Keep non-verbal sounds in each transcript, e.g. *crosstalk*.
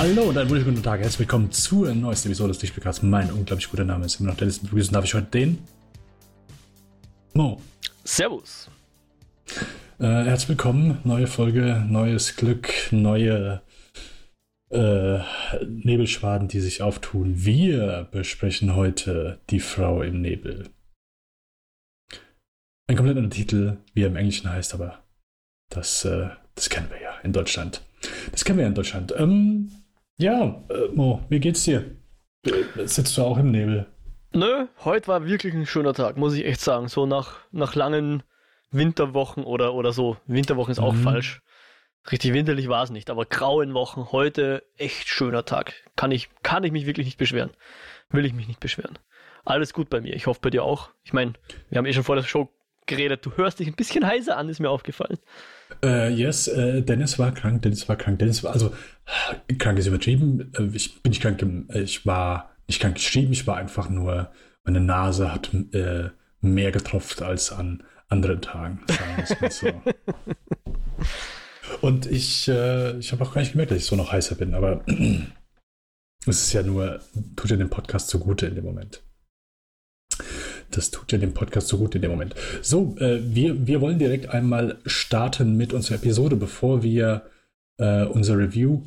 Hallo und einen wunderschönen guten Tag. Herzlich willkommen zur neuesten Episode des Lichtspielcasts. Mein unglaublich guter Name ist immer noch Dennis. Begrüßen darf ich heute den Mo. Servus. Äh, herzlich willkommen. Neue Folge, neues Glück, neue äh, Nebelschwaden, die sich auftun. Wir besprechen heute die Frau im Nebel. Ein komplett anderer Titel, wie er im Englischen heißt, aber das, äh, das kennen wir ja in Deutschland. Das kennen wir ja in Deutschland. Ähm, ja, äh, Mo, wie geht's dir? Äh, Sitzt du auch im Nebel? Nö, heute war wirklich ein schöner Tag, muss ich echt sagen. So nach, nach langen Winterwochen oder, oder so. Winterwochen ist auch Mhm. falsch. Richtig winterlich war es nicht, aber grauen Wochen, heute echt schöner Tag. Kann ich, kann ich mich wirklich nicht beschweren. Will ich mich nicht beschweren. Alles gut bei mir. Ich hoffe bei dir auch. Ich meine, wir haben eh schon vor der Show geredet. Du hörst dich ein bisschen heiser an, ist mir aufgefallen. Äh, yes, äh, Dennis war krank, Dennis war krank, Dennis war, also krank ist übertrieben. Äh, ich bin nicht krank, äh, ich war nicht krank geschrieben, ich war einfach nur, meine Nase hat äh, mehr getropft als an anderen Tagen, so. *laughs* Und ich, äh, ich habe auch gar nicht gemerkt, dass ich so noch heißer bin, aber *clears throat* es ist ja nur, tut ja dem Podcast zugute in dem Moment. Das tut ja dem Podcast so gut in dem Moment. So, äh, wir, wir wollen direkt einmal starten mit unserer Episode, bevor wir äh, unser Review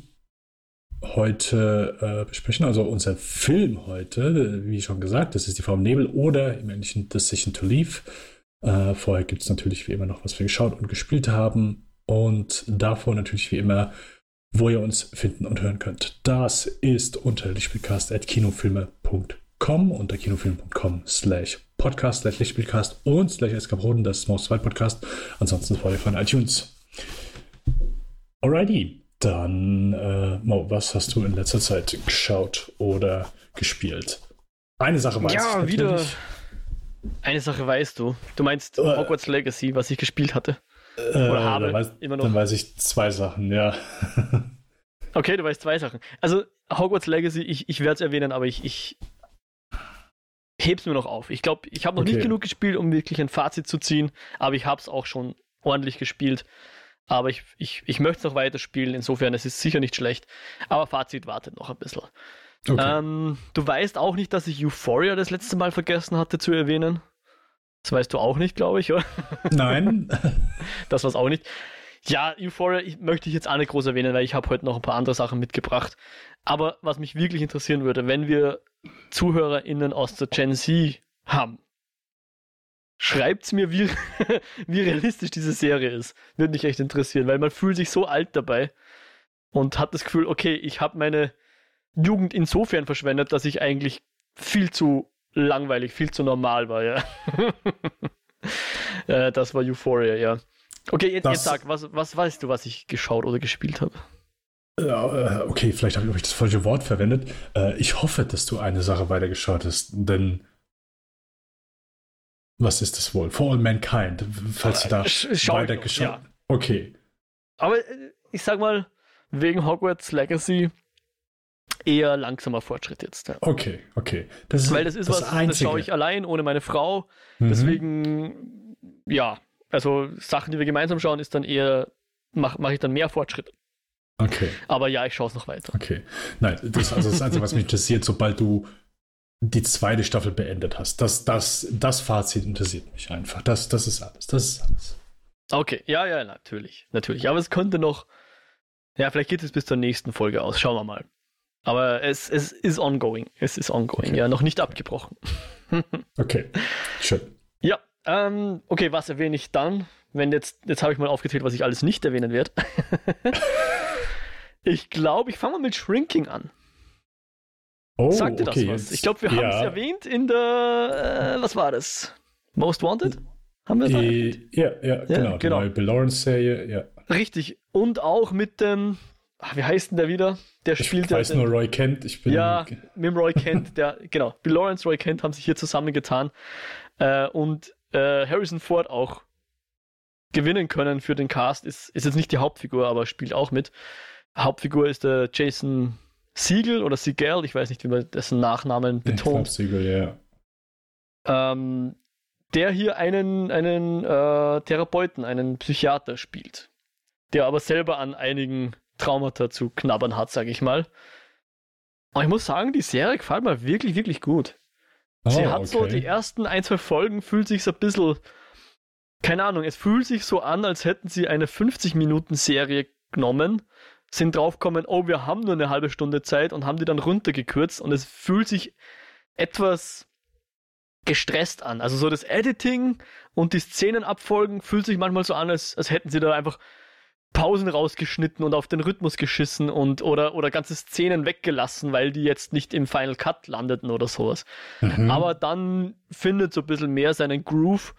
heute äh, besprechen. Also unser Film heute, wie schon gesagt, das ist die Frau im Nebel oder im Englischen Decision to Leave. Äh, vorher gibt es natürlich wie immer noch, was wir geschaut und gespielt haben. Und davor natürlich wie immer, wo ihr uns finden und hören könnt. Das ist unter lichtspielcast.kinofilme.com unter kinofilm.com slash podcast slash lichtspielcast und slash eskapoden, das ist Maus 2 Podcast. Ansonsten Spotify von iTunes. Alrighty, dann äh, Mo, was hast du in letzter Zeit geschaut oder gespielt? Eine Sache weiß Ja, ich wieder- natürlich. Eine Sache weißt du. Du meinst Äh. Hogwarts Legacy, was ich gespielt hatte. Äh, habe, dann, weiß, immer noch. dann weiß ich zwei Sachen, ja. Okay, du weißt zwei Sachen. Also, Hogwarts Legacy, ich, ich werde es erwähnen, aber ich, ich heb's mir noch auf. Ich glaube, ich habe noch Okay. nicht genug gespielt, um wirklich ein Fazit zu ziehen, aber ich habe es auch schon ordentlich gespielt. Aber ich, ich, ich möchte es noch weiterspielen, insofern es ist sicher nicht schlecht. Aber Fazit wartet noch ein bisschen. Okay. Ähm, du weißt auch nicht, dass ich Euphoria das letzte Mal vergessen hatte zu erwähnen. Das weißt du auch nicht, glaube ich, oder? Nein. *laughs* Das war's auch nicht. Ja, Euphoria ich, möchte ich jetzt auch nicht groß erwähnen, weil ich habe heute noch ein paar andere Sachen mitgebracht. Aber was mich wirklich interessieren würde, wenn wir ZuhörerInnen aus der Gen Z haben, schreibt's mir, wie, *laughs* wie realistisch diese Serie ist. Würde mich echt interessieren, weil man fühlt sich so alt dabei und hat das Gefühl, okay, ich habe meine Jugend insofern verschwendet, dass ich eigentlich viel zu langweilig, viel zu normal war, ja. *laughs* äh, das war Euphoria, ja. Okay, jetzt, Das- jetzt sag, was, was weißt du, was ich geschaut oder gespielt habe? Ja, äh, okay, vielleicht habe ich das falsche Wort verwendet. Äh, Ich hoffe, dass du eine Sache weitergeschaut hast, denn was ist das wohl? For All Mankind, falls du da Sch- schau weitergeschaut noch, ja. Okay, Aber äh, ich sag mal, wegen Hogwarts Legacy eher langsamer Fortschritt jetzt. Ja. okay, okay. Das Weil das ist was, das Einzige. schaue ich allein, ohne meine Frau. Mhm. Deswegen, ja, also Sachen, die wir gemeinsam schauen, ist dann eher, mache mach ich dann mehr Fortschritt. Okay, Aber ja, ich schaue es noch weiter. okay. Nein, das, also das Einzige, was mich interessiert, sobald du die zweite Staffel beendet hast, das, das, das Fazit interessiert mich einfach. Das, das ist alles. Das ist alles. Okay, ja, ja, natürlich, natürlich. Aber es könnte noch, ja, vielleicht geht es bis zur nächsten Folge aus. Schauen wir mal. Aber es, es ist ongoing. Es ist ongoing, Okay. ja, noch nicht abgebrochen. *laughs* Okay, schön. Ja, ähm, okay, was erwähne ich dann? Wenn jetzt, jetzt habe ich mal aufgezählt, was ich alles nicht erwähnen werde. *laughs* ich glaube, ich fange mal mit Shrinking an. Oh, Sagt dir das okay, was? jetzt- Ich glaube, wir haben es ja. erwähnt in der, äh, was war das? Most Wanted? Haben wir es? Äh, Ja, ja, genau. Die genau. neue Bill Lawrence-Serie, ja. Richtig. Und auch mit dem, ach, wie heißt denn der wieder? Der Ich spielt weiß den, nur Roy Kent. Ich bin. Ja, *laughs* mit dem Roy Kent, der, genau, Bill Lawrence, Roy Kent haben sich hier zusammengetan äh, und äh, Harrison Ford auch gewinnen können für den Cast. Ist, ist jetzt nicht die Hauptfigur, aber spielt auch mit. Hauptfigur ist der Jason Siegel oder Siegel, ich weiß nicht, wie man dessen Nachnamen Ich betont. Siegel, ja. ähm, der hier einen, einen äh, Therapeuten, einen Psychiater spielt, der aber selber an einigen Traumata zu knabbern hat, sage ich mal. Und ich muss sagen, die Serie gefällt mir wirklich, wirklich gut. Oh, Sie hat okay. so die ersten ein, zwei Folgen, fühlt sich so ein bisschen, keine Ahnung, es fühlt sich so an, als hätten sie eine 50-Minuten-Serie genommen, sind draufgekommen, oh, wir haben nur eine halbe Stunde Zeit und haben die dann runtergekürzt und es fühlt sich etwas gestresst an. Also so das Editing und die Szenenabfolgen fühlt sich manchmal so an, als, als hätten sie da einfach Pausen rausgeschnitten und auf den Rhythmus geschissen und oder, oder ganze Szenen weggelassen, weil die jetzt nicht im Final Cut landeten oder sowas. Mhm. Aber dann findet so ein bisschen mehr seinen Groove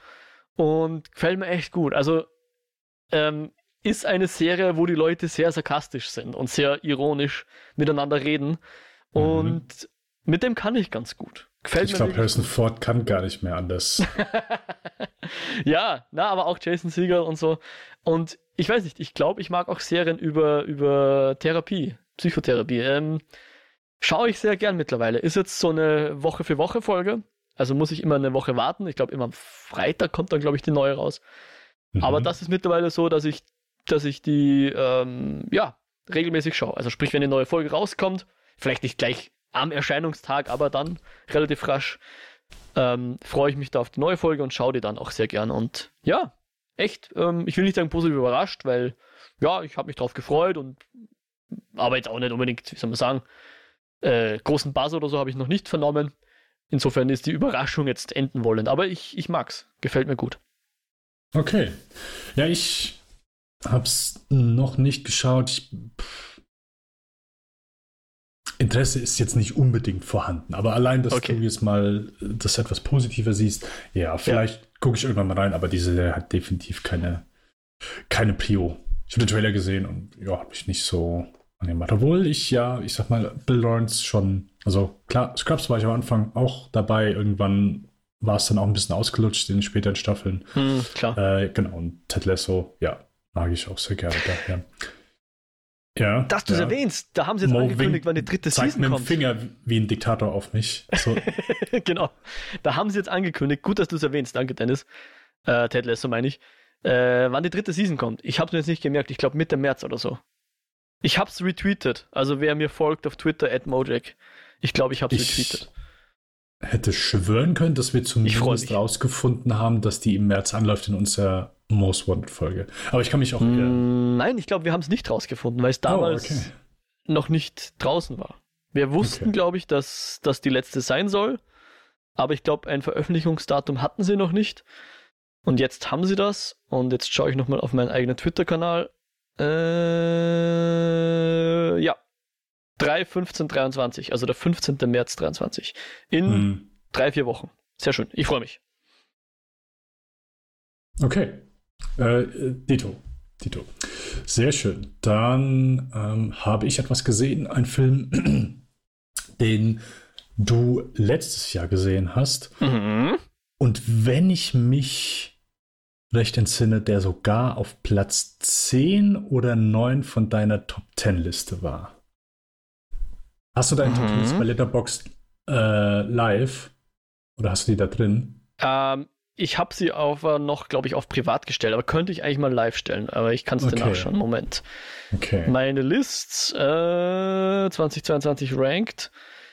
und gefällt mir echt gut. Also ähm, ist eine Serie, wo die Leute sehr sarkastisch sind und sehr ironisch miteinander reden. Mhm. Und mit dem kann ich ganz gut. Gefällt ich glaube, Harrison Ford kann gar nicht mehr anders. *laughs* ja, na, aber auch Jason Segel und so. Und ich weiß nicht, ich glaube, ich mag auch Serien über, über Therapie, Psychotherapie. Ähm, schaue ich sehr gern mittlerweile. Ist jetzt so eine Woche für Woche Folge. Also muss ich immer eine Woche warten. Ich glaube, immer am Freitag kommt dann, glaube ich, die neue raus. Mhm. Aber das ist mittlerweile so, dass ich, dass ich die, ähm, ja, regelmäßig schaue. Also sprich, wenn eine neue Folge rauskommt, vielleicht nicht gleich am Erscheinungstag, aber dann relativ rasch, ähm, freue ich mich da auf die neue Folge und schaue die dann auch sehr gern. Und ja, echt, ähm, ich will nicht sagen positiv überrascht, weil ja, ich habe mich drauf gefreut und aber jetzt auch nicht unbedingt, wie soll man sagen, äh, großen Buzz oder so habe ich noch nicht vernommen. Insofern ist die Überraschung jetzt enden wollend. Aber ich, ich mag's. Gefällt mir gut. Okay. Ja, ich hab's noch nicht geschaut. Ich, Interesse ist jetzt nicht unbedingt vorhanden, aber allein, dass okay. du jetzt mal das etwas positiver siehst, ja, vielleicht ja. gucke ich irgendwann mal rein, aber diese hat definitiv keine, keine Prio. Ich habe den Trailer gesehen und ja, habe mich nicht so angemacht. Obwohl ich ja, ich sag mal, Bill Lawrence schon, also klar, Scrubs war ich am Anfang auch dabei, irgendwann war es dann auch ein bisschen ausgelutscht in den späteren Staffeln. Hm, klar. Äh, genau, und Ted Lasso, ja, mag ich auch sehr gerne daher. Ja. Dass du es ja. erwähnst, da haben sie jetzt Mo angekündigt, wann die dritte Season mit kommt. Dem Finger wie ein Diktator auf mich. So. *laughs* genau. Da haben sie jetzt angekündigt, gut, dass du es erwähnst, danke Dennis. Äh, Ted Lasso meine ich. Äh, wann die dritte Season kommt. Ich habe es jetzt nicht gemerkt, ich glaube Mitte März oder so. Ich habe es retweetet. Also wer mir folgt auf Twitter, at Mojak. Ich glaube, ich habe es retweetet. Hätte schwören können, dass wir zumindest rausgefunden haben, dass die im März anläuft in unserer Most Wanted Folge. Aber ich kann mich auch. Mm, nein, ich glaube, wir haben es nicht rausgefunden, weil es oh, damals oh, okay. noch nicht draußen war. Wir wussten, okay. glaube ich, dass das die letzte sein soll. Aber ich glaube, ein Veröffentlichungsdatum hatten sie noch nicht. Und jetzt haben sie das. Und jetzt schaue ich nochmal auf meinen eigenen Twitter-Kanal. Äh, ja. 3, 15, 23. Also der 15. März 23. In hm. drei, vier Wochen. Sehr schön. Ich freue mich. Okay. Äh, Dito. Dito. Sehr schön. Dann ähm, habe ich etwas gesehen, ein Film, *clears throat* den du letztes Jahr gesehen hast. Mhm. Und wenn ich mich recht entsinne, der sogar auf Platz 10 oder 9 von deiner Top 10 Liste war. Hast du deine mhm. Top 10 Liste bei Letterboxd äh, live? Oder hast du die da drin? Ähm, ich habe sie auf, äh, noch, glaube ich, auf privat gestellt, aber könnte ich eigentlich mal live stellen. Aber ich kann es okay. dir nachschauen. Moment. Okay. Meine Lists äh, 2022 ranked.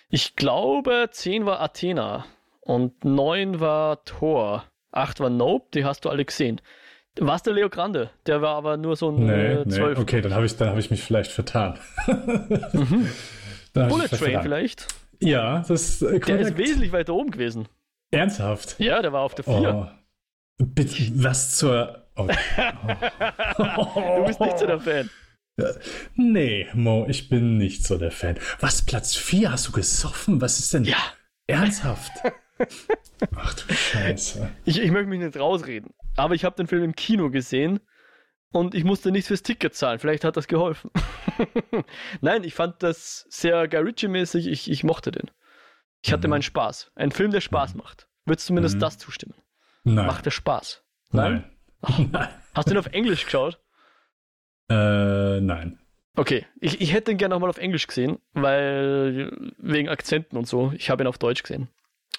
Ich glaube, 10 war Athena und 9 war Thor. 8 war Nope, die hast du alle gesehen. Was der Leo Grande? Der war aber nur so ein nee, äh, 12. Nee. Okay, dann habe ich, hab ich mich vielleicht vertan. mhm. *laughs* Bullet Train vertan. vielleicht? Ja, das äh, Der ist wesentlich weiter oben gewesen. Ernsthaft? Ja, der war auf der 4. Oh. Bitte, was zur. Oh. *laughs* du bist nicht so der Fan. *laughs* Nee, Mo, ich bin nicht so der Fan. Was, Platz 4? Hast du gesoffen? Was ist denn? Ja. Ernsthaft? *laughs* Ach du Scheiße. Ich, ich möchte mich nicht rausreden, aber ich habe den Film im Kino gesehen und ich musste nichts fürs Ticket zahlen. Vielleicht hat das geholfen. Nein, ich fand das sehr Guy Ritchie-mäßig. Ich, ich mochte den. Ich hatte mhm. meinen Spaß. Ein Film, der Spaß mhm. macht. Würdest du zumindest mhm. das zustimmen? Nein. Macht der Spaß? Nein? Nein. *laughs* Nein. Hast du ihn auf Englisch geschaut? Äh, nein. Okay, ich, ich hätte ihn gerne nochmal auf Englisch gesehen, weil wegen Akzenten und so. Ich habe ihn auf Deutsch gesehen.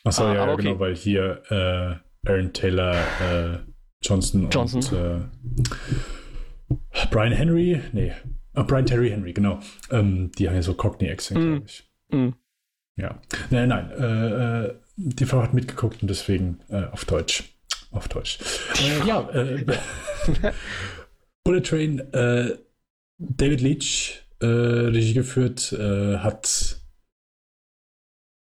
Achso, ah, ja, okay. genau, weil hier äh, Aaron Taylor äh, Johnson, Johnson und äh, Brian Henry, nee, Ah, Brian Terry Henry, genau. Ähm, die haben ja so Cockney-Accent, Mm. glaube ich. Mm. Ja. Nein, nein. Äh, äh, die Frau hat mitgeguckt und deswegen äh, auf Deutsch. Auf Deutsch. Äh, ja, äh, Bullet Train, äh, David Leach, Regie geführt, hat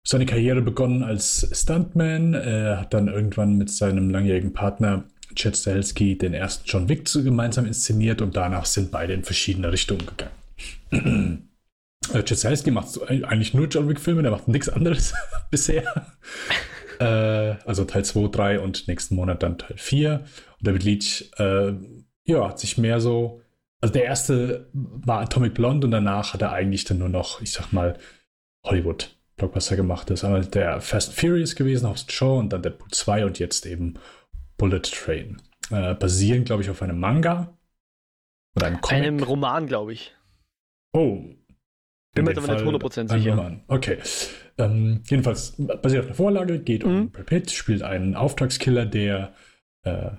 seine Karriere begonnen als Stuntman, äh, hat dann irgendwann mit seinem langjährigen Partner Chad Stahelski den ersten John Wick gemeinsam inszeniert und danach sind beide in verschiedene Richtungen gegangen. Äh, Chad Stahelski macht so ein- eigentlich nur John Wick-Filme, der macht nichts anderes *laughs* bisher. *laughs* äh, also Teil 2, 3 und nächsten Monat dann Teil 4. Und David Leach, äh, ja, hat sich mehr so. Also der erste war Atomic Blonde und danach hat er eigentlich dann nur noch, ich sag mal, Hollywood Blockbuster gemacht. Das ist einmal der Fast and Furious gewesen, Hobbs Shaw und dann Deadpool 2 und jetzt eben Bullet Train. Äh, basieren, glaube ich, auf einem Manga oder einem Comic. Einem Roman, glaube ich. Oh. Bin mir dem aber nicht Fall 100% ein sicher. Okay. Ähm, jedenfalls basiert auf einer Vorlage, geht um Mhm. Brad Pitt, spielt einen Auftragskiller, der äh,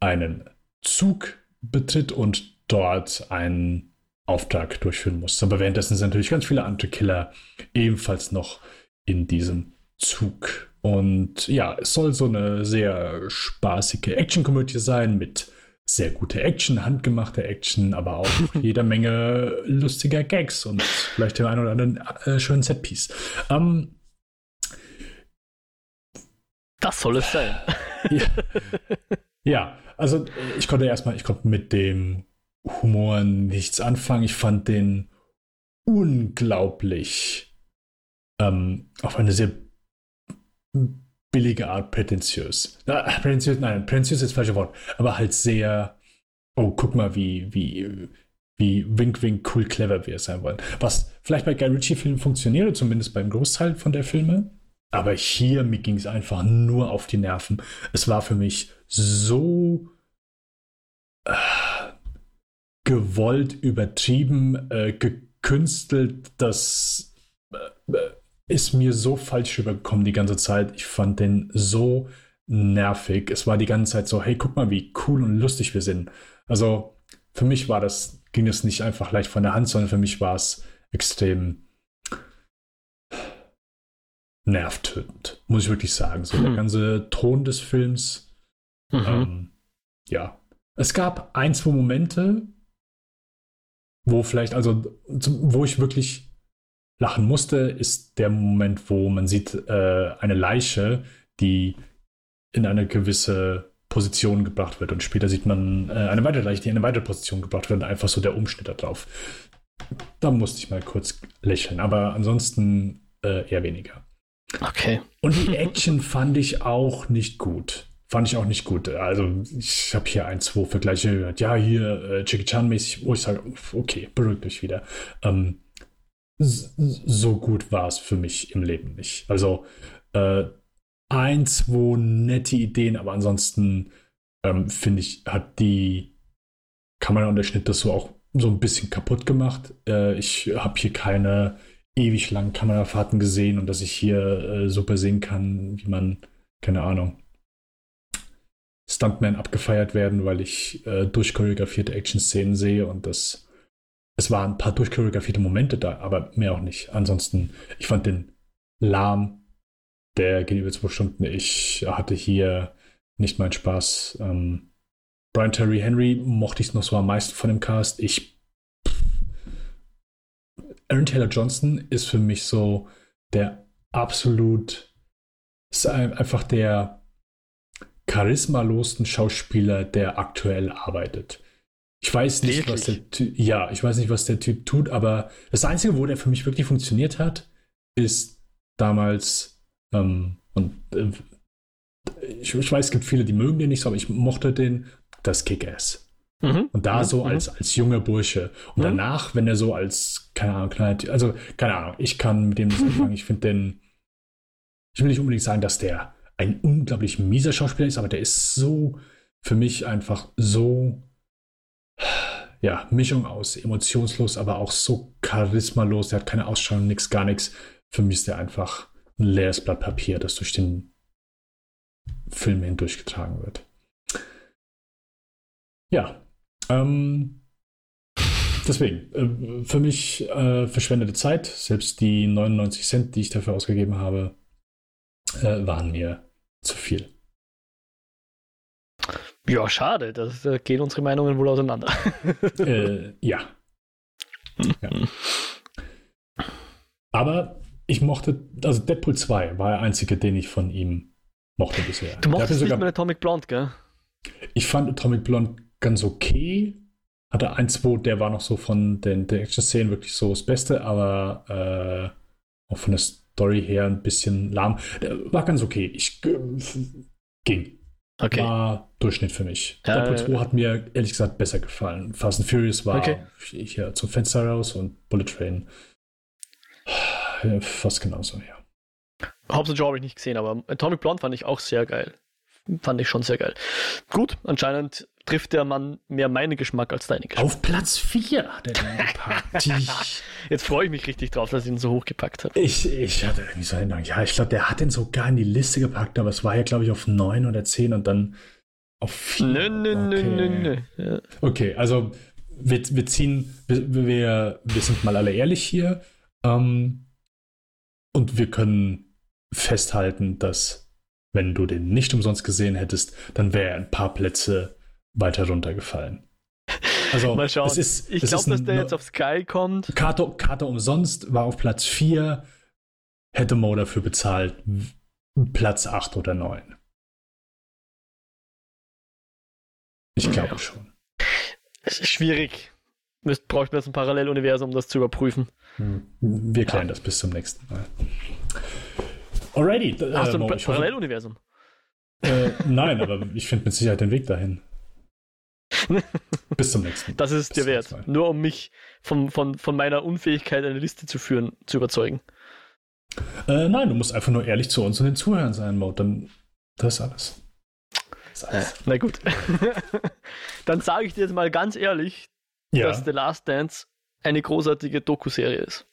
einen Zug betritt und dort einen Auftrag durchführen muss. Aber währenddessen sind natürlich ganz viele andere Killer ebenfalls noch in diesem Zug. Und ja, es soll so eine sehr spaßige Actionkomödie sein mit sehr guter Action, handgemachte Action, aber auch *laughs* jeder Menge lustiger Gags und vielleicht dem einen oder anderen äh, schönen Setpiece. Ähm, Das soll es sein. *laughs* ja. ja, also äh, ich konnte erstmal, ich konnte mit dem Humor nichts anfangen. Ich fand den unglaublich ähm, auf eine sehr billige Art prätentiös. Na, prätentiös, nein, prätentiös ist das falsche Wort, aber halt sehr, oh, guck mal, wie, wie, wie wink, wink, cool, clever wir sein wollen. Was vielleicht bei Guy Ritchie-Filmen funktioniert, zumindest beim Großteil von der Filme. Aber hier, mir ging es einfach nur auf die Nerven. Es war für mich so äh, gewollt, übertrieben, äh, gekünstelt, dass äh, äh, ist mir so falsch rübergekommen die ganze Zeit. Ich fand den so nervig. Es war die ganze Zeit so, hey, guck mal, wie cool und lustig wir sind. Also für mich war das, ging es nicht einfach leicht von der Hand, sondern für mich war es extrem nervtötend, muss ich wirklich sagen. So der Hm. ganze Ton des Films, Mhm. ähm, ja. Es gab ein, zwei Momente, wo vielleicht, also wo ich wirklich lachen musste, ist der Moment, wo man sieht äh, eine Leiche, die in eine gewisse Position gebracht wird und später sieht man äh, eine weitere Leiche, die in eine weitere Position gebracht wird und einfach so der Umschnitt da drauf. Da musste ich mal kurz lächeln, aber ansonsten äh, eher weniger. Okay. Und die Action fand ich auch nicht gut. Fand ich auch nicht gut. Also, ich habe hier ein, zwei Vergleiche gehört. Ja, hier äh, Jackie Chan-mäßig, wo ich sage, okay, beruhigt euch wieder. Ähm, so gut war es für mich im Leben nicht. Also, äh, ein, zwei nette Ideen, aber ansonsten ähm, finde ich, hat die Kamera und der Schnitt das so auch so ein bisschen kaputt gemacht. Äh, ich habe hier keine ewig langen Kamerafahrten gesehen und dass ich hier äh, super sehen kann, wie man, keine Ahnung, Stuntman abgefeiert werden, weil ich äh, durchchoreografierte Action-Szenen sehe und das es waren ein paar durchchoreografierte Momente da, aber mehr auch nicht. Ansonsten, ich fand den lahm, der geht über zwei Stunden. Ich hatte hier nicht meinen Spaß. Ähm, Brian Terry Henry mochte ich noch so am meisten von dem Cast. Ich Aaron Taylor Johnson ist für mich so der absolut, ist ein- einfach der charismalosten Schauspieler, der aktuell arbeitet. Ich weiß nicht, was Wirklich? der Typ, ja, ich weiß nicht, was der Typ tut, aber das Einzige, wo der für mich wirklich funktioniert hat, ist damals, ähm, und äh, ich, ich weiß, es gibt viele, die mögen den nicht so, aber ich mochte den, das Kick-Ass. Mhm. Und da Mhm. so Mhm. als, als junger Bursche. Und Mhm. danach, wenn er so als, keine Ahnung, kleiner, also, keine Ahnung, ich kann mit dem nicht *laughs* anfangen. Ich finde den, ich will nicht unbedingt sagen, dass der ein unglaublich mieser Schauspieler ist, aber der ist so, für mich einfach so, ja, Mischung aus emotionslos, aber auch so charismalos. Der hat keine Ausstrahlung, nix, gar nichts. Für mich ist der einfach ein leeres Blatt Papier, das durch den Film hindurchgetragen wird. Ja, ähm, deswegen, äh, für mich äh, verschwendete Zeit. Selbst die 99 Cent, die ich dafür ausgegeben habe, äh, waren mir zu viel. Ja, schade. Da äh, gehen unsere Meinungen wohl auseinander. *laughs* äh, ja. ja. Aber ich mochte, also Deadpool 2 war der einzige, den ich von ihm mochte bisher. Du mochtest sogar, nicht mehr Atomic Blonde, gell? Ich fand Atomic Blonde ganz okay. Hatte ein, zwei, der war noch so von den, den Action-Szenen wirklich so das Beste, aber äh, auch von der Story her ein bisschen lahm. Der war ganz okay. Ich äh, ging. Okay. War Durchschnitt für mich. Äh, Deadpool 2 hat mir ehrlich gesagt besser gefallen. Fast and Furious war okay. ich ja zum Fenster raus und Bullet Train *sighs* fast genauso, ja. Hobbs Shaw habe ich nicht gesehen, aber Atomic Blonde fand ich auch sehr geil. Fand ich schon sehr geil. Gut, anscheinend trifft der Mann mehr meinen Geschmack als deinen Geschmack. Auf Platz 4 hat er den gepackt. *laughs* Jetzt freue ich mich richtig drauf, dass er ihn so hoch gepackt hat. Ich, ich hatte irgendwie so Erinnerung. Ja, ich glaube, der hat den sogar in die Liste gepackt, aber es war ja, glaube ich, auf 9 oder 10 und dann auf 4. Nö, nö, nö, nö, nö. Okay, also wir, wir ziehen, wir, wir, wir sind mal alle ehrlich hier. Ähm, und wir können festhalten, dass wenn du den nicht umsonst gesehen hättest, dann wäre er ein paar Plätze weiter runtergefallen. Also, Mal schauen. Es ist, ich glaube, dass der jetzt auf Sky kommt. Karte, Karte umsonst war auf Platz 4. Hätte Mo dafür bezahlt, Platz 8 oder 9. Ich glaube ja. schon. Es ist schwierig. Müsst, braucht man jetzt ein Paralleluniversum, um das zu überprüfen. Hm. Wir klären ja. das bis zum nächsten Mal. Alrighty. Hast äh, du ein Mo, Paralleluniversum? Äh, nein, aber ich finde mit Sicherheit den Weg dahin. *laughs* bis zum nächsten Mal. Das ist es dir wert. Nur um mich von, von, von meiner Unfähigkeit, eine Liste zu führen, zu überzeugen. Äh, nein, du musst einfach nur ehrlich zu uns und den Zuhörern sein, Mo. Dann, das ist alles. Das ist alles. Äh, na gut. *laughs* Dann sage ich dir jetzt mal ganz ehrlich, ja. dass The Last Dance eine großartige Doku-Serie ist.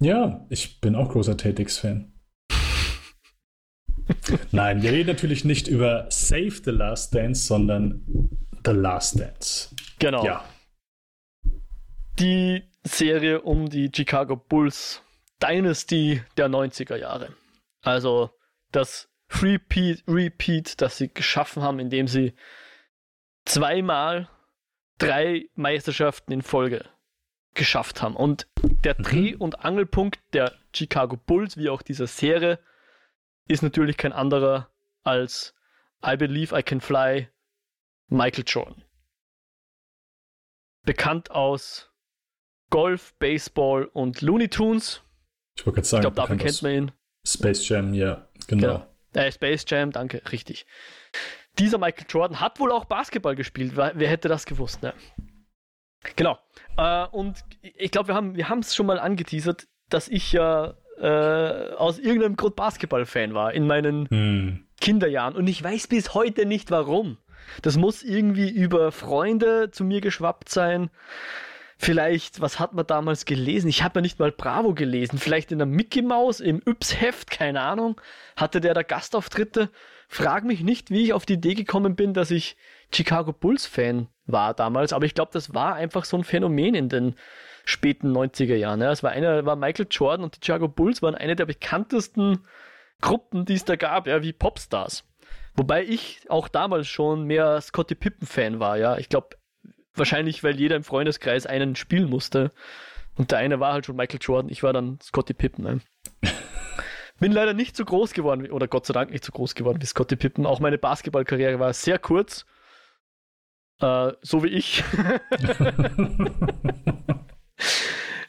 Ja, ich bin auch großer Tatix-Fan. Nein, wir reden natürlich nicht über Save the Last Dance, sondern The Last Dance. Genau. Ja. Die Serie um die Chicago Bulls Dynasty der 90er Jahre. Also das Repeat, Repeat, das sie geschaffen haben, indem sie zweimal drei Meisterschaften in Folge geschafft haben. Und der mhm. Dreh- und Angelpunkt der Chicago Bulls, wie auch dieser Serie, ist natürlich kein anderer als I Believe I Can Fly Michael Jordan. Bekannt aus Golf, Baseball und Looney Tunes. Ich wollte gerade sagen, ich glaube, dafür kennt man ihn. Space Jam, ja, genau. genau. Äh, Space Jam, danke, richtig dieser Michael Jordan hat wohl auch Basketball gespielt. Wer hätte das gewusst, ne? Genau. Äh, und ich glaube, wir haben wir es schon mal angeteasert, dass ich ja äh, aus irgendeinem Grund Basketball-Fan war in meinen hm. Kinderjahren. Und ich weiß bis heute nicht warum. Das muss irgendwie über Freunde zu mir geschwappt sein. Vielleicht, was hat man damals gelesen? Ich habe ja nicht mal Bravo gelesen. Vielleicht in der Mickey Mouse, im Yps-Heft, keine Ahnung. Hatte der da Gastauftritte? Frag mich nicht, wie ich auf die Idee gekommen bin, dass ich Chicago Bulls Fan war damals, aber ich glaube, das war einfach so ein Phänomen in den späten 90er Jahren. Ja. Es war einer, war Michael Jordan und die Chicago Bulls waren eine der bekanntesten Gruppen, die es da gab, ja, wie Popstars. Wobei ich auch damals schon mehr Scotty Pippen Fan war, ja. Ich glaube, wahrscheinlich, weil jeder im Freundeskreis einen spielen musste. Und der eine war halt schon Michael Jordan, ich war dann Scotty Pippen. Ne? *laughs* Bin leider nicht so groß geworden, oder Gott sei Dank nicht so groß geworden wie Scotty Pippen. Auch meine Basketballkarriere war sehr kurz. Äh, so wie ich. *laughs* *laughs*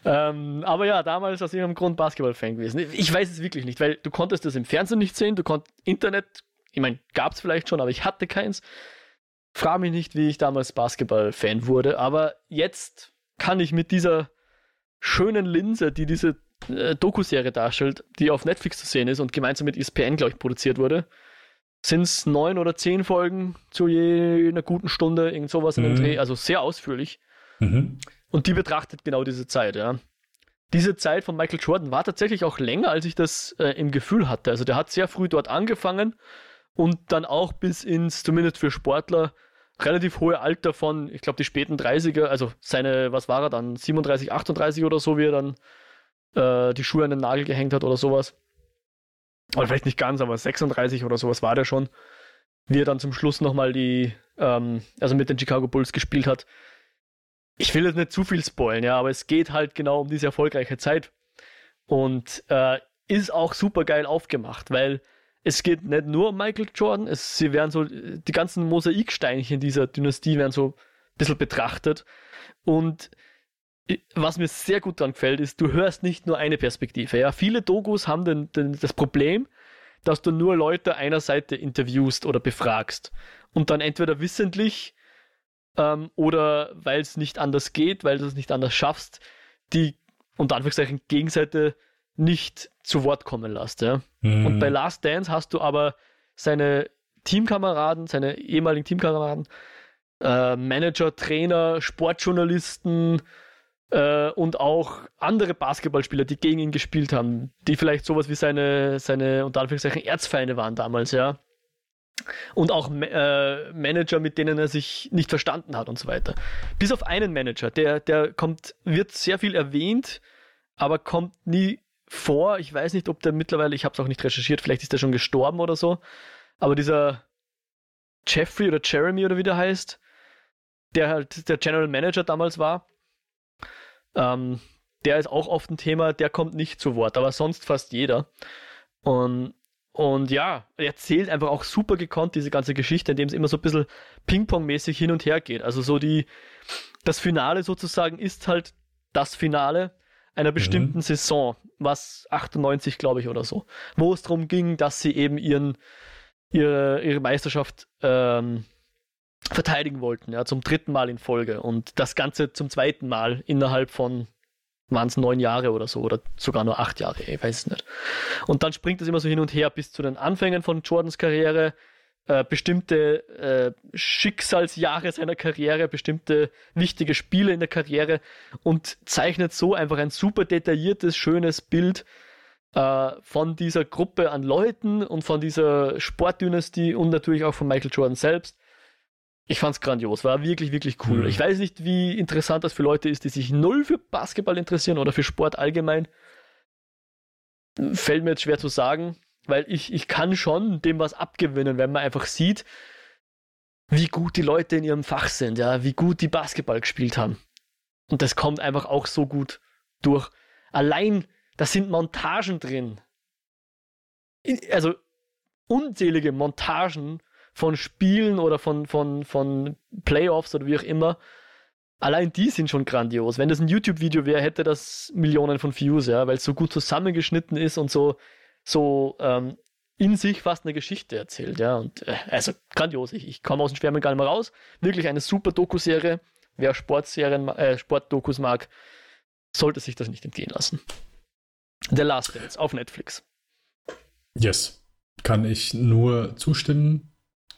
ähm, aber ja, damals aus irgendeinem Grund Basketball-Fan gewesen. Ich weiß es wirklich nicht, weil du konntest das im Fernsehen nicht sehen, du konntest Internet, ich meine, gab es vielleicht schon, aber ich hatte keins. Frag mich nicht, wie ich damals Basketball-Fan wurde, aber jetzt kann ich mit dieser schönen Linse, die diese äh, Doku-Serie darstellt, die auf Netflix zu sehen ist und gemeinsam mit ESPN, glaube ich, produziert wurde. Sind es neun oder zehn Folgen zu je einer guten Stunde, irgend sowas mhm. in den mhm. Dreh, also sehr ausführlich. Mhm. Und die betrachtet genau diese Zeit, ja. Diese Zeit von Michael Jordan war tatsächlich auch länger, als ich das äh, im Gefühl hatte. Also der hat sehr früh dort angefangen und dann auch bis ins, zumindest für Sportler, relativ hohe Alter von, ich glaube, die späten 30er, also seine, was war er dann, 37, 38 oder so, wie er dann äh, die Schuhe an den Nagel gehängt hat oder sowas. Oder vielleicht nicht ganz, aber 36 oder sowas war der schon. Wie er dann zum Schluss nochmal die, ähm, also mit den Chicago Bulls gespielt hat. Ich will jetzt nicht zu viel spoilen, ja, aber es geht halt genau um diese erfolgreiche Zeit. Und äh, ist auch super geil aufgemacht, weil es geht nicht nur um Michael Jordan, es, sie werden so, die ganzen Mosaiksteinchen dieser Dynastie werden so ein bisschen betrachtet. Und was mir sehr gut daran gefällt, ist, du hörst nicht nur eine Perspektive. Ja? Viele Dogus haben den, den, das Problem, dass du nur Leute einer Seite interviewst oder befragst und dann entweder wissentlich ähm, oder weil es nicht anders geht, weil du es nicht anders schaffst, die unter Anführungszeichen Gegenseite nicht zu Wort kommen lässt. Ja? Mhm. Und bei Last Dance hast du aber seine Teamkameraden, seine ehemaligen Teamkameraden, äh, Manager, Trainer, Sportjournalisten äh, und auch andere Basketballspieler, die gegen ihn gespielt haben, die vielleicht sowas wie seine, seine unter Anführungszeichen Erzfeinde waren damals, ja. Und auch äh, Manager, mit denen er sich nicht verstanden hat und so weiter. Bis auf einen Manager, der, der kommt, wird sehr viel erwähnt, aber kommt nie vor. Ich weiß nicht, ob der mittlerweile, ich habe es auch nicht recherchiert, vielleicht ist der schon gestorben oder so. Aber dieser Jeffrey oder Jeremy oder wie der heißt, der halt der General Manager damals war, ähm, der ist auch oft ein Thema, der kommt nicht zu Wort, aber sonst fast jeder. Und, und ja, er erzählt einfach auch super gekonnt diese ganze Geschichte, indem es immer so ein bisschen Ping-Pong-mäßig hin und her geht. Also so die, das Finale sozusagen ist halt das Finale einer bestimmten mhm. Saison, was 98, glaube ich, oder so, wo es darum ging, dass sie eben ihren, ihre, ihre Meisterschaft ähm, verteidigen wollten, ja, zum dritten Mal in Folge und das Ganze zum zweiten Mal innerhalb von waren es neun Jahre oder so oder sogar nur acht Jahre, ich weiß es nicht. Und dann springt es immer so hin und her bis zu den Anfängen von Jordans Karriere, äh, bestimmte äh, Schicksalsjahre seiner Karriere, bestimmte wichtige Spiele in der Karriere und zeichnet so einfach ein super detailliertes, schönes Bild äh, von dieser Gruppe an Leuten und von dieser Sportdynastie und natürlich auch von Michael Jordan selbst ich fand's grandios, war wirklich, wirklich cool. Mhm. Ich weiß nicht, wie interessant das für Leute ist, die sich null für Basketball interessieren oder für Sport allgemein. Fällt mir jetzt schwer zu sagen, weil ich, ich kann schon dem was abgewinnen, wenn man einfach sieht, wie gut die Leute in ihrem Fach sind, ja, wie gut die Basketball gespielt haben. Und das kommt einfach auch so gut durch. Allein, da sind Montagen drin. Also unzählige Montagen von Spielen oder von, von, von Playoffs oder wie auch immer, allein die sind schon grandios. Wenn das ein YouTube-Video wäre, hätte das Millionen von Views, ja, weil es so gut zusammengeschnitten ist und so, so ähm, in sich fast eine Geschichte erzählt, ja. Und äh, also grandios. Ich, ich komme aus dem Schwärmen gar nicht mehr raus. Wirklich eine super Doku-Serie. Wer Sportserien, äh, Sportdokus mag, sollte sich das nicht entgehen lassen. The Last Dance auf Netflix. Yes. Kann ich nur zustimmen.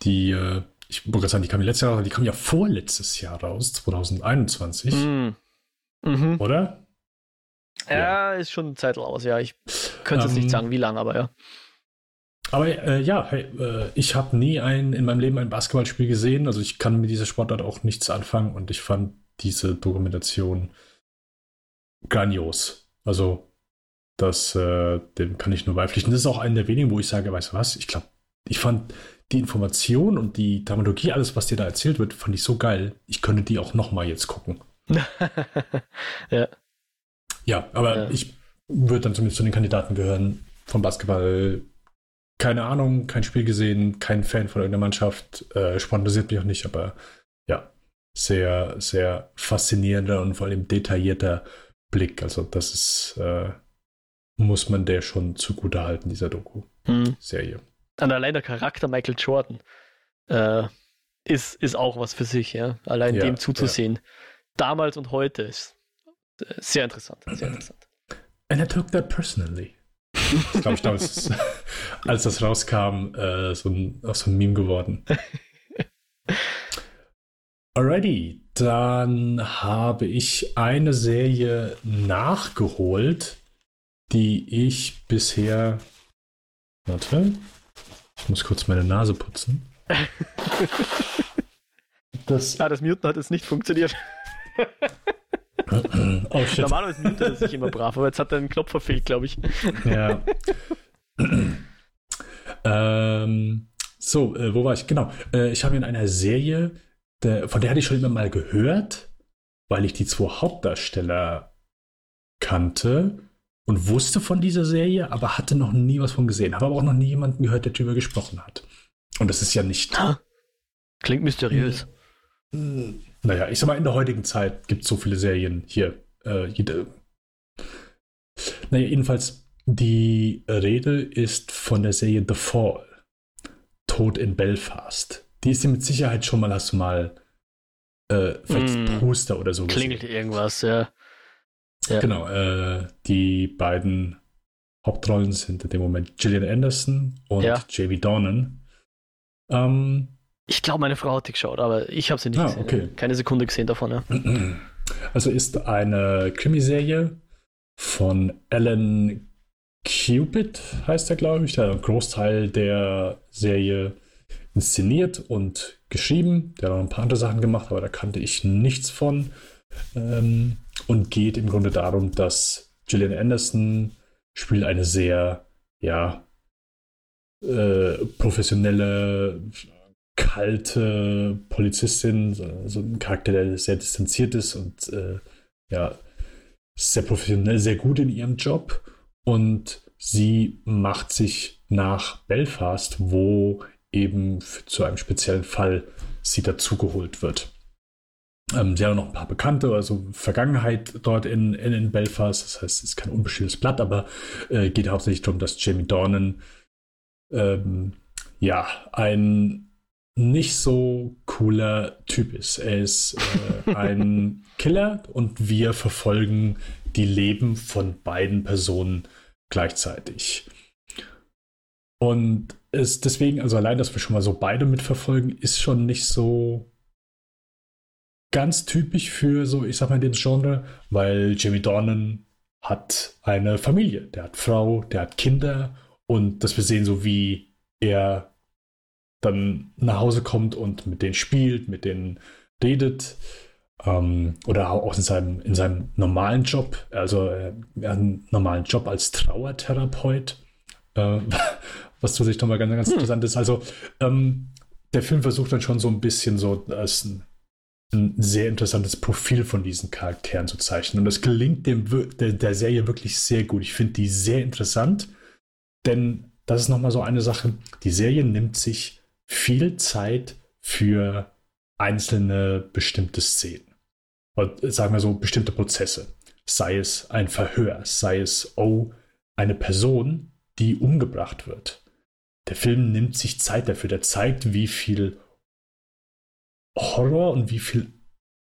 Die, äh, ich wollte sagen, die kam letztes Jahr, die kam ja vorletztes Jahr raus, 2021. Mm. Mhm. Oder? Ja, ja, ist schon eine Zeit raus, ja. Ich könnte ähm, jetzt nicht ähm, sagen, wie lange, aber ja. Aber äh, ja, hey, äh, ich habe nie ein, in meinem Leben ein Basketballspiel gesehen. Also ich kann mit dieser Sportart auch nichts anfangen und ich fand diese Dokumentation grandios. Also das, äh, dem kann ich nur beipflichten. Das ist auch eine der wenigen, wo ich sage, weißt du was, ich glaube, ich fand die Information und die Dramaturgie, alles, was dir da erzählt wird, fand ich so geil. Ich könnte die auch noch mal jetzt gucken. *laughs* ja. Ja, aber ja. ich würde dann zumindest zu den Kandidaten gehören vom Basketball. Keine Ahnung, kein Spiel gesehen, kein Fan von irgendeiner Mannschaft. Äh, interessiert mich auch nicht, aber ja, sehr, sehr faszinierender und vor allem detaillierter Blick. Also, das ist, äh, muss man der schon zugute halten, dieser Doku-Serie. Hm. Und allein der Charakter Michael Jordan äh, ist, ist auch was für sich, ja. Allein ja, dem zuzusehen. Ja. Damals und heute ist äh, sehr interessant. Sehr interessant. And I took that personally. Ich glaube, ich damals, *laughs* als das rauskam, äh, so, ein, auch so ein Meme geworden. *laughs* Alrighty, dann habe ich eine Serie nachgeholt, die ich bisher. Warte. Ich muss kurz meine Nase putzen. *laughs* Das, ah, das Muten hat jetzt nicht funktioniert. oh, shit. Normalerweise mutet er sich immer brav, aber jetzt hat er einen Knopf verfehlt, glaube ich. Ja. ähm, so, äh, wo war ich? Genau. Äh, ich habe in einer Serie, der, von der hatte ich schon immer mal gehört, weil ich die zwei Hauptdarsteller kannte und wusste von dieser Serie, aber hatte noch nie was von gesehen. Habe aber auch noch nie jemanden gehört, der darüber gesprochen hat. Und das ist ja nicht. Klingt mysteriös. Naja, ich sag mal, in der heutigen Zeit gibt es so viele Serien hier. Äh, jede. Naja, jedenfalls, die Rede ist von der Serie The Fall. Tod in Belfast. Die ist dir mit Sicherheit schon mal, hast du mal äh, vielleicht mm, Poster oder so Klingelt gesehen. irgendwas, ja. Ja. Genau, äh, die beiden Hauptrollen sind in dem Moment Gillian Anderson und ja. Jamie Dornan. Ähm, ich glaube, meine Frau hat die geschaut, aber ich habe sie nicht ah, gesehen. Okay. Keine Sekunde gesehen davon. Ja. *clears throat* Also ist eine Krimiserie von Alan Cupid, heißt er, glaube ich. Der hat einen Großteil der Serie inszeniert und geschrieben. Der hat noch ein paar andere Sachen gemacht, aber da kannte ich nichts von. Ähm, und geht im Grunde darum, dass Gillian Anderson spielt eine sehr, ja, äh, professionelle, kalte Polizistin, so, so, ein Charakter, der sehr distanziert ist und äh, ja, sehr professionell, sehr gut in ihrem Job. Und sie macht sich nach Belfast, wo eben zu einem speziellen Fall sie dazugeholt wird. Ähm, sie haben noch ein paar Bekannte, also Vergangenheit dort in, in, in Belfast. Das heißt, es ist kein unbeschriebenes Blatt, aber äh, geht hauptsächlich darum, dass Jamie Dornan ähm, ja ein nicht so cooler Typ ist. Er ist äh, ein *laughs* Killer und wir verfolgen die Leben von beiden Personen gleichzeitig. Und es deswegen, also allein, dass wir schon mal so beide mitverfolgen, ist schon nicht so ganz typisch für so, ich sag mal, den Genre, weil Jamie Dornan hat eine Familie, der hat Frau, der hat Kinder und dass wir sehen, so wie er dann nach Hause kommt und mit denen spielt, mit denen redet. Ähm, oder auch in seinem, in seinem normalen Job, also hat einen normalen Job als Trauertherapeut, äh, *laughs* was zu sich nochmal ganz, ganz hm. interessant ist. Also ähm, der Film versucht dann schon so ein bisschen so als ein, ein, sehr interessantes Profil von diesen Charakteren zu zeichnen. Und das gelingt dem, der, der Serie wirklich sehr gut. Ich finde die sehr interessant, denn das ist nochmal so eine Sache. Die Serie nimmt sich viel Zeit für einzelne bestimmte Szenen. Und sagen wir so, bestimmte Prozesse. Sei es ein Verhör, sei es, oh, eine Person, die umgebracht wird. Der Film nimmt sich Zeit dafür. Der zeigt, wie viel Horror und wie viel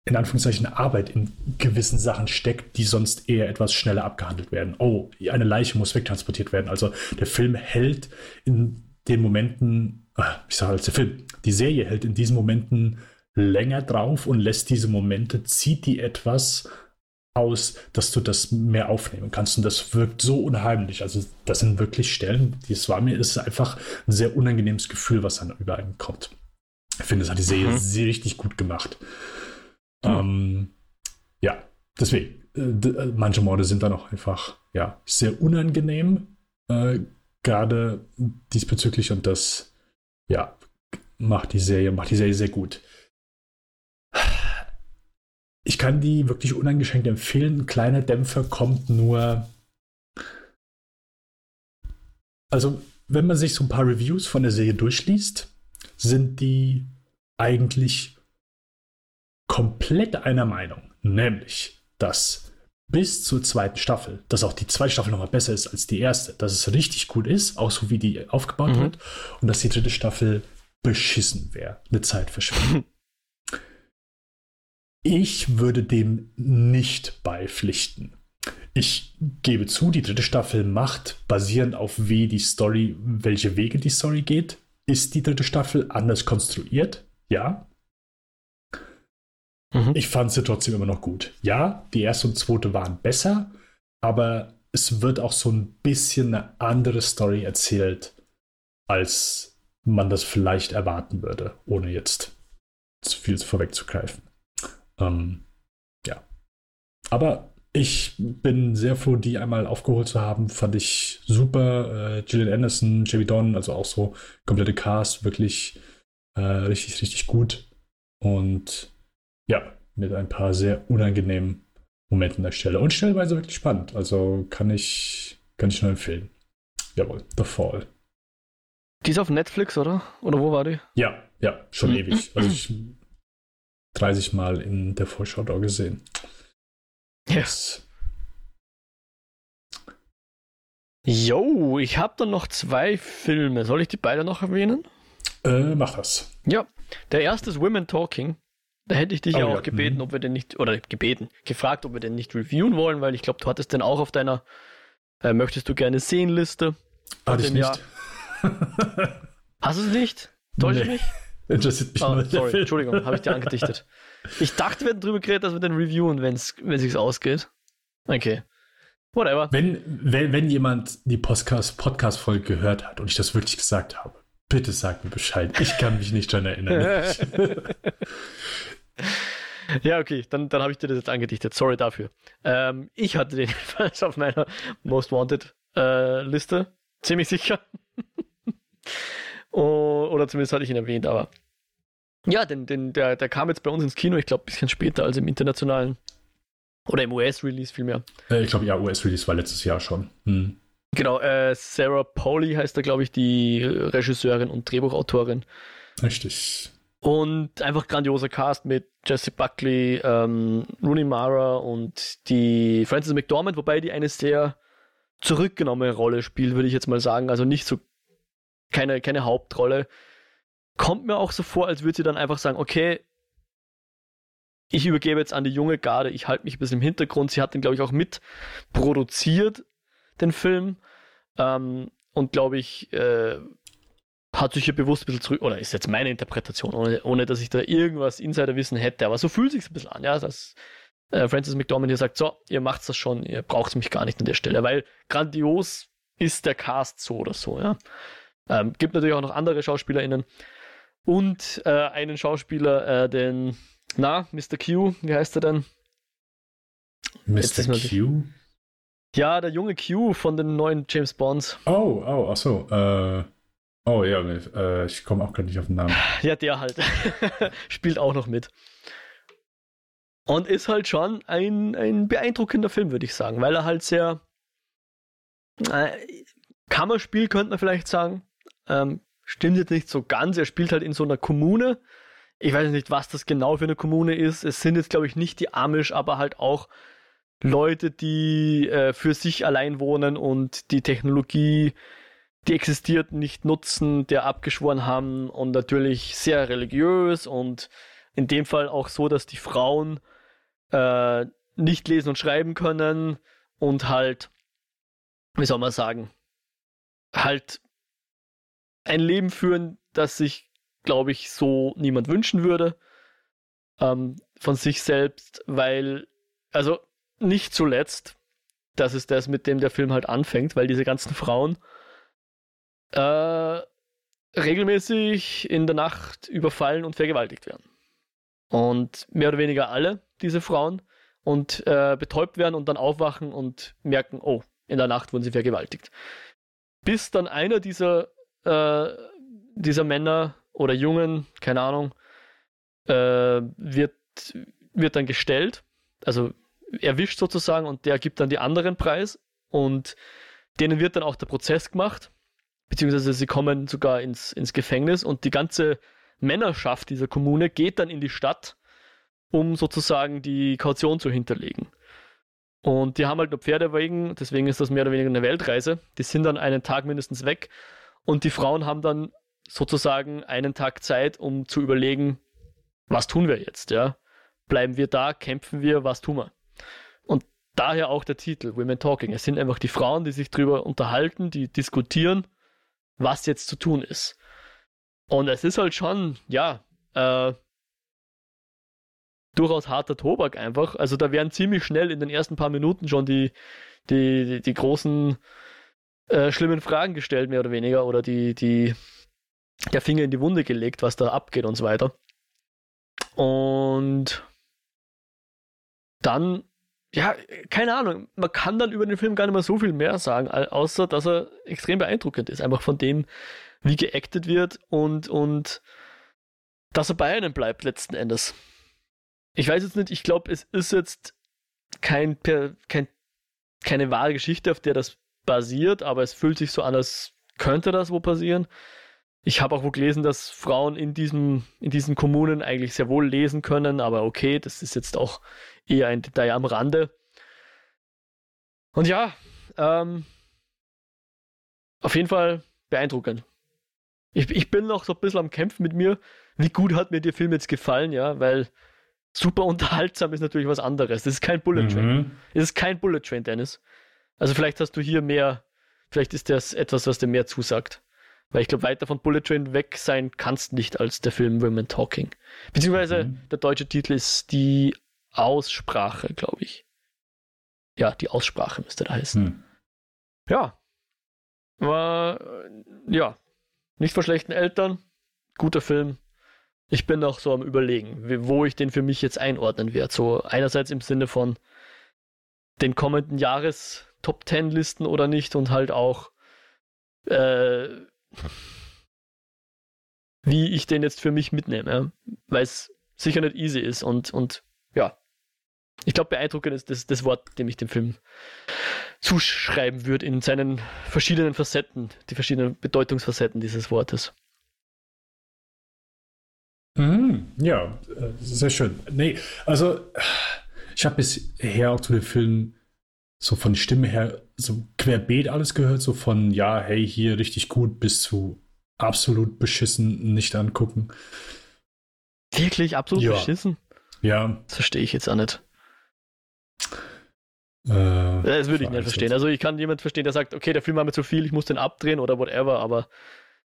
in Anführungszeichen Arbeit in gewissen Sachen steckt, die sonst eher etwas schneller abgehandelt werden. Oh, eine Leiche muss wegtransportiert werden. Also der Film hält in den Momenten, ah, ich sage als der Film, die Serie hält in diesen Momenten länger drauf und lässt diese Momente, zieht die etwas aus, dass du das mehr aufnehmen kannst. Und das wirkt so unheimlich. Also, das sind wirklich Stellen, die es war mir, ist einfach ein sehr unangenehmes Gefühl, was dann über einen kommt. Ich finde, das hat die Serie mhm. sehr richtig gut gemacht. Mhm. Ähm, ja, deswegen, äh, äh, manche Morde sind dann auch einfach ja, sehr unangenehm, äh, gerade diesbezüglich und das ja, macht die Serie, macht die Serie sehr gut. Ich kann die wirklich uneingeschränkt empfehlen. Ein kleiner Dämpfer kommt nur. Also, wenn man sich so ein paar Reviews von der Serie durchliest, sind die eigentlich komplett einer Meinung, nämlich, dass bis zur zweiten Staffel, dass auch die zweite Staffel nochmal besser ist als die erste, dass es richtig gut ist, auch so wie die aufgebaut mhm. wird, und dass die dritte Staffel beschissen wäre, eine Zeit verschwenden. *laughs* ich würde dem nicht beipflichten. Ich gebe zu, die dritte Staffel macht, basierend auf wie die Story, welche Wege die Story geht, ist die dritte Staffel anders konstruiert. Ja, Mhm. Ich fand sie trotzdem immer noch gut. Ja, die erste und zweite waren besser, aber es wird auch so ein bisschen eine andere Story erzählt, als man das vielleicht erwarten würde, ohne jetzt zu viel vorwegzugreifen. Ähm, ja. Aber ich bin sehr froh, die einmal aufgeholt zu haben. Fand ich super. Äh, Gillian Anderson, Jamie Don, also auch so komplette Cast, wirklich äh, richtig, richtig gut. Und ja, mit ein paar sehr unangenehmen Momenten der Stelle. Und stellenweise wirklich spannend. Also kann ich, kann ich nur empfehlen. Jawohl, The Fall. Die ist auf Netflix, oder? Oder wo war die? Ja, ja, schon mhm. ewig. Also ich 30 Mal in der Vorschau da gesehen. Yes. Jo, ich habe dann noch zwei Filme. Soll ich die beide noch erwähnen? Äh, mach das. Ja, der erste ist Women Talking. Da hätte ich dich oh, ja auch ja. gebeten, mhm. ob wir den nicht, oder gebeten, gefragt, ob wir den nicht reviewen wollen, weil ich glaube, du hattest den auch auf deiner äh, Möchtest du gerne sehen Liste. Hatte ich nicht. Hast du es nicht? Täusche nee. mich? Interessiert mich oh, nur sorry, Entschuldigung, habe ich dir angedichtet. Ich dachte, wir hätten drüber geredet, dass wir den reviewen, wenn es sich ausgeht. Okay. Whatever. Wenn, wenn, wenn jemand die Podcast-Folge Podcast gehört hat und ich das wirklich gesagt habe, bitte sag mir Bescheid. Ich kann mich nicht daran erinnern. *laughs* ja, okay, dann, dann habe ich dir das jetzt angedichtet. Sorry dafür. Ähm, ich hatte den *laughs* jedenfalls auf meiner Most Wanted äh, Liste. Ziemlich sicher. *laughs* oh, oder zumindest hatte ich ihn erwähnt, aber ja, den, den, der, der kam jetzt bei uns ins Kino, ich glaube, ein bisschen später als im internationalen. Oder im US-Release vielmehr. Äh, ich glaube, ja, US-Release war letztes Jahr schon. Hm. Genau, äh, Sarah Pauli heißt da, glaube ich, die Regisseurin und Drehbuchautorin. Richtig. Und einfach grandioser Cast mit Jesse Buckley, ähm, Rooney Mara und die Frances McDormand, wobei die eine sehr zurückgenommene Rolle spielt, würde ich jetzt mal sagen. Also nicht so keine, keine Hauptrolle kommt mir auch so vor, als würde sie dann einfach sagen, okay, ich übergebe jetzt an die junge Garde, ich halte mich ein bisschen im Hintergrund. Sie hat den, glaube ich, auch mit produziert, den Film. Ähm, und glaube ich, äh, hat sich hier bewusst ein bisschen zurück, oder ist jetzt meine Interpretation, ohne, ohne dass ich da irgendwas Insiderwissen hätte, aber so fühlt sich ein bisschen an, ja, dass äh, Francis McDormand hier sagt, so, ihr macht das schon, ihr braucht mich gar nicht an der Stelle, weil grandios ist der Cast so oder so, ja. Ähm, gibt natürlich auch noch andere SchauspielerInnen, und äh, einen Schauspieler, äh, den, na, Mr. Q, wie heißt er denn? Mr. Q? Ja, der junge Q von den neuen James Bonds. Oh, oh, ach so. Äh, oh ja, äh, ich komme auch gerade nicht auf den Namen. *laughs* Ja, der halt. *laughs* Spielt auch noch mit. Und ist halt schon ein, ein beeindruckender Film, würde ich sagen, weil er halt sehr äh, Kammerspiel, könnte man vielleicht sagen. Ähm, stimmt jetzt nicht so ganz. Er spielt halt in so einer Kommune. Ich weiß nicht, was das genau für eine Kommune ist. Es sind jetzt, glaube ich, nicht die Amish, aber halt auch Leute, die äh, für sich allein wohnen und die Technologie, die existiert, nicht nutzen, der abgeschworen haben und natürlich sehr religiös und in dem Fall auch so, dass die Frauen äh, nicht lesen und schreiben können und halt, wie soll man sagen, halt ein Leben führen, das sich, glaube ich, so niemand wünschen würde ähm, von sich selbst, weil, also nicht zuletzt, das ist das, mit dem der Film halt anfängt, weil diese ganzen Frauen äh, regelmäßig in der Nacht überfallen und vergewaltigt werden. Und mehr oder weniger alle diese Frauen und äh, betäubt werden und dann aufwachen und merken, oh, in der Nacht wurden sie vergewaltigt. Bis dann einer dieser äh, dieser Männer oder Jungen, keine Ahnung, äh, wird, wird dann gestellt, also erwischt sozusagen und der gibt dann die anderen Preis und denen wird dann auch der Prozess gemacht, beziehungsweise sie kommen sogar ins, ins Gefängnis und die ganze Männerschaft dieser Kommune geht dann in die Stadt, um sozusagen die Kaution zu hinterlegen. Und die haben halt nur Pferde wegen, deswegen ist das mehr oder weniger eine Weltreise. Die sind dann einen Tag mindestens weg und die Frauen haben dann sozusagen einen Tag Zeit, um zu überlegen, was tun wir jetzt, ja? Bleiben wir da, kämpfen wir, was tun wir? Und daher auch der Titel, Women Talking. Es sind einfach die Frauen, die sich darüber unterhalten, die diskutieren, was jetzt zu tun ist. Und es ist halt schon, ja, äh, durchaus harter Tobak einfach. Also da werden ziemlich schnell in den ersten paar Minuten schon die, die, die, die großen äh, schlimmen Fragen gestellt, mehr oder weniger, oder die, die, der Finger in die Wunde gelegt, was da abgeht und so weiter. Und dann, ja, keine Ahnung, man kann dann über den Film gar nicht mehr so viel mehr sagen, außer dass er extrem beeindruckend ist. Einfach von dem, wie geactet wird und, und dass er bei einem bleibt letzten Endes. Ich weiß jetzt nicht, ich glaube, es ist jetzt kein, kein, keine wahre Geschichte, auf der das basiert, aber es fühlt sich so an, als könnte das wo passieren. Ich habe auch wo gelesen, dass Frauen in, diesem, in diesen Kommunen eigentlich sehr wohl lesen können, aber okay, das ist jetzt auch eher ein Detail am Rande. Und ja, ähm, auf jeden Fall beeindruckend. Ich, ich bin noch so ein bisschen am Kämpfen mit mir. Wie gut hat mir der Film jetzt gefallen, ja, weil super *laughs* unterhaltsam ist natürlich was anderes. Das ist kein Bullet Train. Mhm. Das ist kein Bullet Train, Dennis. Also vielleicht hast du hier mehr, vielleicht ist das etwas, was dir mehr zusagt. Weil ich glaube, weiter von Bullet Train weg sein kannst nicht als der Film Women Talking. Beziehungsweise mhm. der deutsche Titel ist die Aussprache, glaube ich. Ja, die Aussprache müsste da heißen. Mhm. Ja. War, ja, nicht vor schlechten Eltern. Guter Film. Ich bin noch so am Überlegen, wo ich den für mich jetzt einordnen werde. So einerseits im Sinne von den kommenden Jahres Top Ten Listen oder nicht und halt auch äh, wie ich den jetzt für mich mitnehme, weil es sicher nicht easy ist und, und ja, ich glaube, beeindruckend ist das, das Wort, dem ich dem Film zuschreiben würde in seinen verschiedenen Facetten, die verschiedenen Bedeutungsfacetten dieses Wortes. Mhm, ja, äh, sehr schön. Nee, also ich habe bisher auch zu dem Film so von Stimme her so querbeet alles gehört, so von ja, hey, hier richtig gut bis zu absolut beschissen nicht angucken. Wirklich absolut ja. beschissen? Ja. Das verstehe ich jetzt auch nicht. Äh, das würde ich nicht verstehen. Also ich kann jemand verstehen, der sagt, okay, der Film war mir zu viel, ich muss den abdrehen oder whatever, aber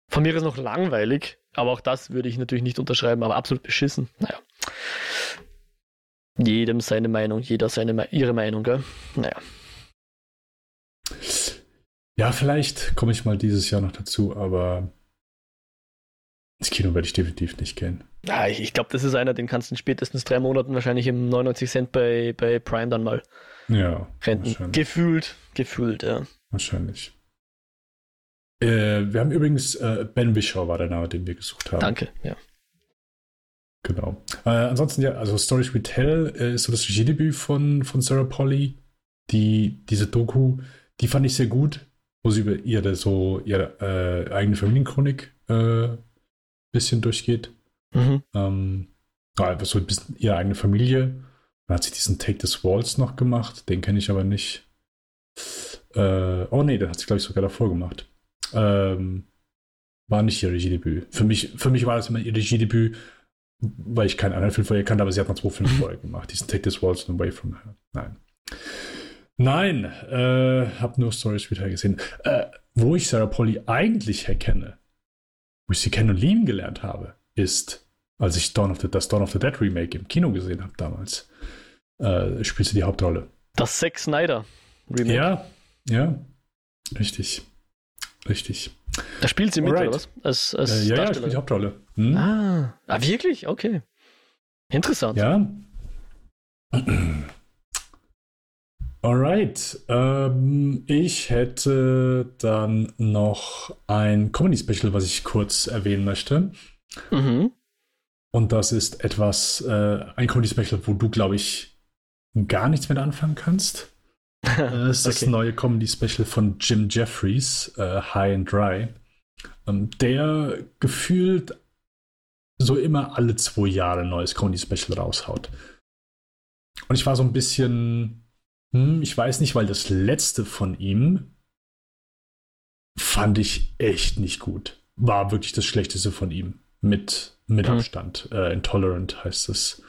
von mir ist noch langweilig. Aber auch das würde ich natürlich nicht unterschreiben, aber absolut beschissen. Naja. Jedem seine Meinung, jeder seine ihre Meinung, gell? Naja. Ja, vielleicht komme ich mal dieses Jahr noch dazu, aber ins Kino werde ich definitiv nicht gehen. Ja, ich, ich glaube, das ist einer, den kannst du in spätestens drei Monaten wahrscheinlich im 99 Cent bei, bei Prime dann mal ja, renten. Gefühlt, gefühlt, ja. Wahrscheinlich. Äh, wir haben übrigens, äh, Ben Wishaw war der Name, den wir gesucht haben. Danke, ja. Genau. Äh, ansonsten, ja, also Stories We Tell äh, ist so das Regiedebüt von, von Sarah Polly. Die, diese Doku, die fand ich sehr gut, wo sie über ihre, so, ihre äh, eigene Familienchronik äh, bisschen durchgeht. Mhm. Ähm, einfach so ein bisschen ihre eigene Familie. Dann hat sie diesen Take the Walls noch gemacht, den kenne ich aber nicht. Äh, oh nee, den hat sie, glaube ich, sogar davor gemacht. Ähm, war nicht ihr Regiedebüt. Für mich, für mich war das immer ihr Regiedebüt, weil ich keinen anderen Film vorher kannte, aber sie hat noch zwei Filme vorher gemacht. Diesen Take This Waltz and Away from Her. Nein. Nein, äh, hab nur Stories wieder gesehen. Äh, wo ich Sarah Polly eigentlich herkenne, wo ich sie kennen und lieben gelernt habe, ist, als ich Dawn of the, das Dawn of the Dead Remake im Kino gesehen habe damals, äh, spielt sie die Hauptrolle. Das Zack Snyder Remake. Ja, ja, richtig. Richtig. Da spielt sie mit, Alright. oder was? Als, als äh, ja, ja, spielt die Hauptrolle. Hm? Ah. ah, wirklich? Okay. Interessant. Ja. Alright. Ähm, ich hätte dann noch ein Comedy-Special, was ich kurz erwähnen möchte. Mhm. Und das ist etwas, äh, ein Comedy-Special, wo du, glaube ich, gar nichts mit anfangen kannst. Das ist okay. das neue Comedy-Special von Jim Jeffries, äh, High and Dry. Ähm, der gefühlt so immer alle zwei Jahre ein neues Comedy-Special raushaut. Und ich war so ein bisschen, hm, ich weiß nicht, weil das letzte von ihm fand ich echt nicht gut. War wirklich das schlechteste von ihm. Mit, mit mhm. Abstand. Äh, Intolerant heißt es.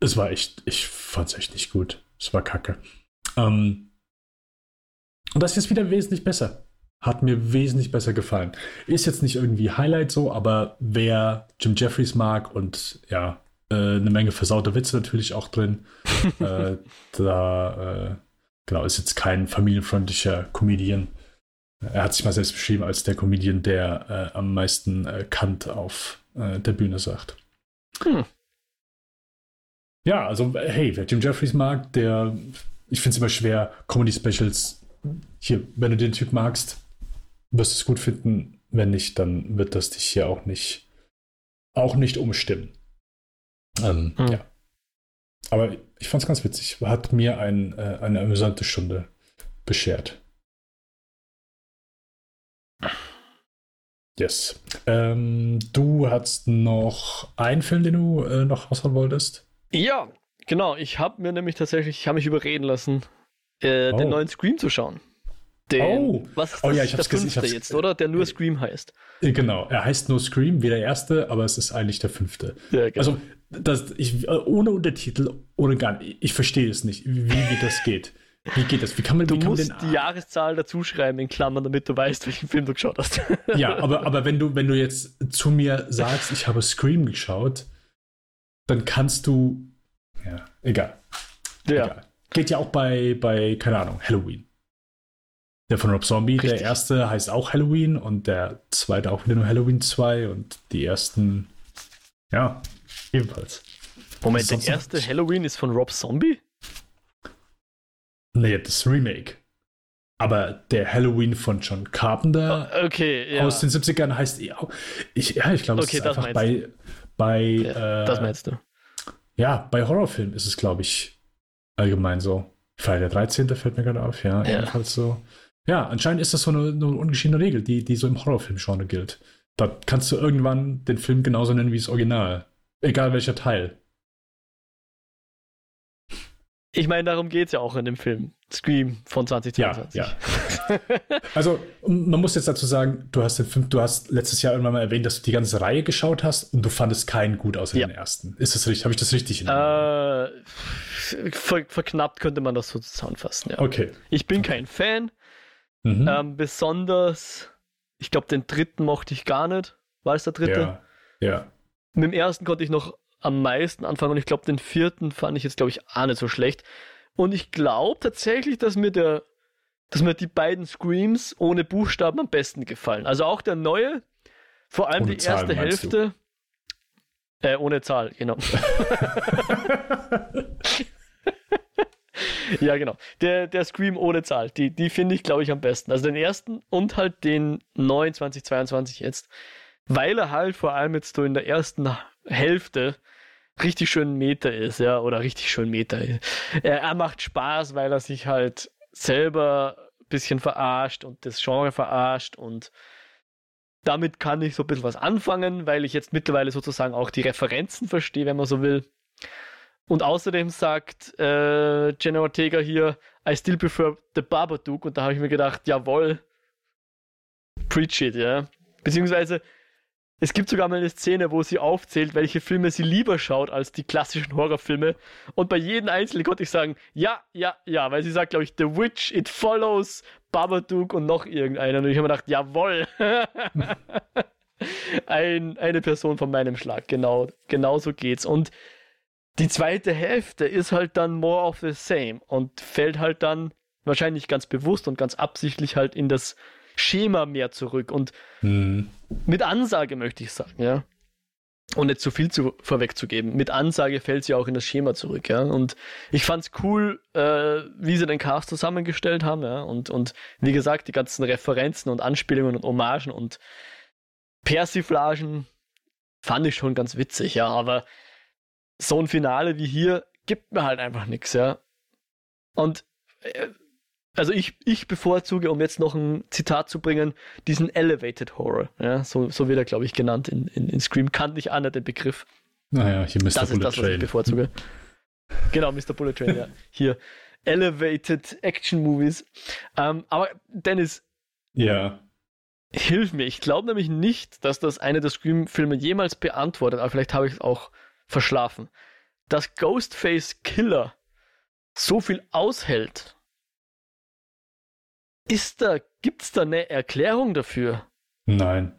Es war echt, ich fand es echt nicht gut. Es war kacke. Ähm, und das ist wieder wesentlich besser. Hat mir wesentlich besser gefallen. Ist jetzt nicht irgendwie Highlight so, aber wer Jim Jeffries mag und ja, äh, eine Menge versaute Witze natürlich auch drin, *laughs* äh, da äh, genau ist jetzt kein familienfreundlicher Comedian. Er hat sich mal selbst beschrieben als der Comedian, der äh, am meisten äh, Kant auf äh, der Bühne sagt. Hm. Ja, also hey, wer Jim Jeffries mag, der, ich finde es immer schwer, Comedy-Specials, hier, wenn du den Typ magst, wirst du es gut finden. Wenn nicht, dann wird das dich hier auch nicht, auch nicht umstimmen. Ähm, hm. Ja. Aber ich fand es ganz witzig. Hat mir ein, äh, eine amüsante Stunde beschert. Yes. Ähm, du hast noch einen Film, den du äh, noch aushauen wolltest? Ja, genau. Ich habe mir nämlich tatsächlich, ich habe mich überreden lassen, äh, oh. den neuen Scream zu schauen. Den, oh. was ist oh das, oh ja, ich hab's der fünfte jetzt, oder? Der nur Scream heißt. Äh, genau, er heißt nur Scream, wie der erste, aber es ist eigentlich der fünfte. Ja, genau. Also, das, ich, ohne Untertitel, ohne gar nicht, ich verstehe es nicht, wie, wie das geht. Wie geht das? Wie kann man, du wie kann musst man den, die Jahreszahl dazuschreiben in Klammern, damit du weißt, welchen Film du geschaut hast. *laughs* ja, aber, aber wenn, du, wenn du jetzt zu mir sagst, ich habe Scream geschaut, dann kannst du. Egal. Ja. Egal. Geht ja auch bei, bei, keine Ahnung, Halloween. Der von Rob Zombie, Richtig. der erste heißt auch Halloween und der zweite auch wieder nur Halloween 2 und die ersten, ja, ebenfalls. Moment, der erste Halloween ist von Rob Zombie? Nee, das Remake. Aber der Halloween von John Carpenter oh, okay, ja. aus den 70ern heißt eh auch. Ich, ja, ich glaube, okay, es ist einfach bei. bei ja, äh, das meinst du. Ja, bei Horrorfilmen ist es, glaube ich, allgemein so. Freitag der 13. fällt mir gerade auf, ja, ja. Jedenfalls so. Ja, anscheinend ist das so eine, eine ungeschiedene Regel, die, die so im Horrorfilm-Genre gilt. Da kannst du irgendwann den Film genauso nennen wie das Original. Egal welcher Teil. Ich meine, darum geht es ja auch in dem Film. Scream von 2022. Ja, ja. also, man muss jetzt dazu sagen, du hast den Film, du hast letztes Jahr irgendwann mal erwähnt, dass du die ganze Reihe geschaut hast und du fandest keinen gut außer ja. den ersten. Ist das richtig? Habe ich das richtig in äh, ver Verknappt könnte man das so zusammenfassen, ja. Okay. Ich bin kein Fan. Mhm. Ähm, besonders, ich glaube, den dritten mochte ich gar nicht. War es der dritte? Ja. ja. Mit dem ersten konnte ich noch am meisten anfangen und ich glaube, den vierten fand ich jetzt, glaube ich, auch nicht so schlecht. Und ich glaube tatsächlich, dass mir der, dass mir die beiden Screams ohne Buchstaben am besten gefallen. Also auch der neue, vor allem ohne die Zahlen, erste Hälfte. Äh, ohne Zahl, genau. *laughs* ja, genau. Der, der Scream ohne Zahl, die, die finde ich, glaube ich, am besten. Also den ersten und halt den neuen 2022 jetzt. Weil er halt vor allem jetzt so in der ersten Hälfte richtig schön Meter ist, ja, oder richtig schön Meter. Er, er macht Spaß, weil er sich halt selber ein bisschen verarscht und das Genre verarscht und damit kann ich so ein bisschen was anfangen, weil ich jetzt mittlerweile sozusagen auch die Referenzen verstehe, wenn man so will. Und außerdem sagt äh, Jenna Ortega hier, I still prefer the Babadook. Und da habe ich mir gedacht, jawohl, preach it, ja. Beziehungsweise es gibt sogar mal eine Szene, wo sie aufzählt, welche Filme sie lieber schaut als die klassischen Horrorfilme. Und bei jedem einzelnen konnte ich sagen, ja, ja, ja, weil sie sagt, glaube ich, The Witch, It Follows, Babadook und noch irgendeiner. Und ich habe mir gedacht, jawoll. *laughs* Ein, eine Person von meinem Schlag, genau, genau so geht's. Und die zweite Hälfte ist halt dann more of the same und fällt halt dann wahrscheinlich ganz bewusst und ganz absichtlich halt in das Schema mehr zurück und mhm. mit Ansage möchte ich sagen, ja. Und nicht zu viel zu, vorwegzugeben. Mit Ansage fällt sie auch in das Schema zurück, ja. Und ich fand's cool, äh, wie sie den Cast zusammengestellt haben, ja. Und, und wie gesagt, die ganzen Referenzen und Anspielungen und Hommagen und Persiflagen fand ich schon ganz witzig, ja. Aber so ein Finale wie hier gibt mir halt einfach nichts, ja. Und äh, also ich, ich bevorzuge, um jetzt noch ein Zitat zu bringen, diesen Elevated Horror. Ja, so, so wird er, glaube ich, genannt in, in, in Scream. Kannte ich an den Begriff. Naja, hier Mr. Das Bullet ist das, was ich bevorzuge. genau, Mr. Bullet Train, ja. *laughs* Hier. Elevated Action Movies. Ähm, aber Dennis. Ja. Hilf mir. Ich glaube nämlich nicht, dass das eine der Scream-Filme jemals beantwortet, aber vielleicht habe ich es auch verschlafen. Dass Ghostface Killer so viel aushält ist da, gibt's da eine Erklärung dafür? Nein.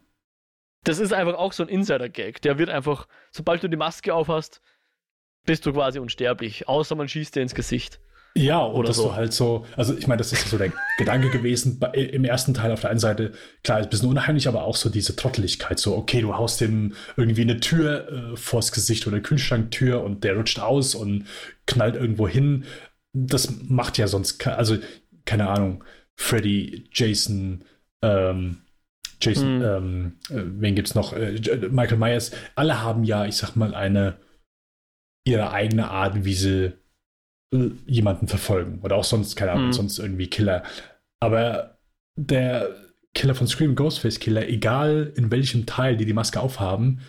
Das ist einfach auch so ein Insider-Gag. Der wird einfach, sobald du die Maske aufhast, bist du quasi unsterblich. Außer man schießt dir ins Gesicht. Ja, oder, so. du halt so, also ich meine, das ist so der Gedanke gewesen bei, im ersten Teil auf der einen Seite, klar, ist ein bisschen unheimlich, aber auch so diese Trotteligkeit, so, okay, du haust dem irgendwie eine Tür äh, vors Gesicht oder eine Kühlschranktür und der rutscht aus und knallt irgendwo hin. Das macht ja sonst, also keine Ahnung, Freddy, Jason, ähm, Jason, Hm. ähm, äh, wen gibt's noch? Äh, J- Michael Myers, alle haben ja, ich sag mal, eine ihre eigene Art, wie sie äh, jemanden verfolgen. Oder auch sonst, keine Ahnung, Mhm. sonst irgendwie Killer. Aber der Killer von Scream, Ghostface Killer, egal in welchem Teil die die Maske aufhaben,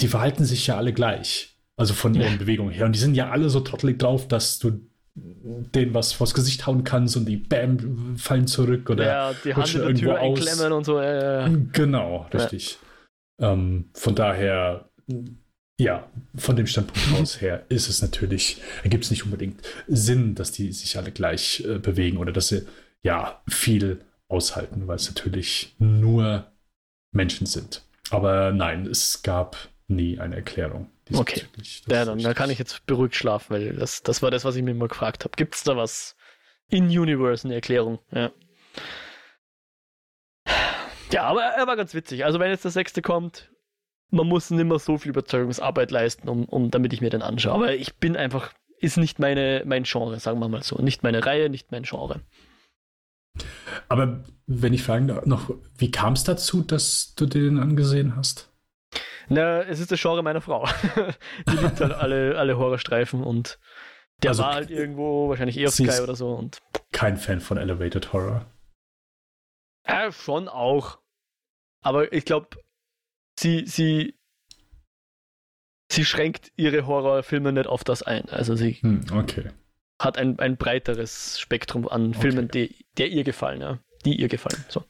die verhalten sich ja alle gleich. Also von ihren Ja. Bewegungen her. Und die sind ja alle so trottelig drauf, dass du denen was vors Gesicht hauen kannst und die Bam fallen zurück oder ja, die Hand in der Tür einklemmen und so. Ja, ja. Genau, richtig. Ähm, von daher, ja, von dem Standpunkt aus her ist es natürlich, ergibt es nicht unbedingt Sinn, dass die sich alle gleich äh, bewegen oder dass sie ja viel aushalten, weil es natürlich nur Menschen sind. Aber nein, es gab nie eine Erklärung. Okay. Ja, dann, da richtig. kann ich jetzt beruhigt schlafen, weil das, das war das, was ich mir immer gefragt habe. Gibt es da was in Universe, eine Erklärung? Ja. Ja, aber er war ganz witzig. Also wenn jetzt der sechste kommt, man muss nicht mehr so viel Überzeugungsarbeit leisten, um, um damit ich mir den anschaue. Aber ich bin einfach, ist nicht meine, mein Genre, sagen wir mal so. Nicht meine Reihe, nicht mein Genre. Aber wenn ich fragen darf, noch, wie kam es dazu, dass du den angesehen hast? Na, es ist das Genre meiner Frau. *laughs* Die liebt halt alle, alle Horrorstreifen und der Also, war halt irgendwo, wahrscheinlich eher auf Sky oder so und Kein Fan von Elevated Horror. Ja, schon auch. Aber ich glaube, sie, sie, sie schränkt ihre Horrorfilme nicht auf das ein. Also sie Hm, okay. hat ein, ein breiteres Spektrum an Filmen, die der ihr gefallen, ja. Die ihr gefallen. So.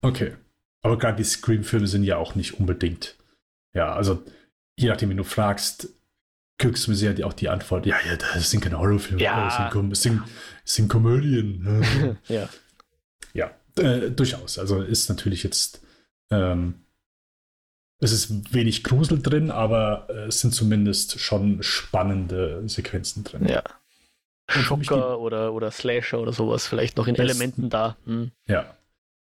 Okay. Aber gerade die Scream-Filme sind ja auch nicht unbedingt. Ja, also je nachdem, wie du fragst, kriegst du mir sehr die, auch die Antwort: Ja, ja, das sind keine Horrorfilme, Ja. das sind, Kom es sind, es sind Komödien. *laughs* ja. ja, äh, durchaus. Also ist natürlich jetzt. Ähm, es ist wenig Grusel drin, aber äh, es sind zumindest schon spannende Sequenzen drin. Ja. Schocker oder, oder Slasher oder sowas, vielleicht noch in Besten- Elementen da. Hm. Ja.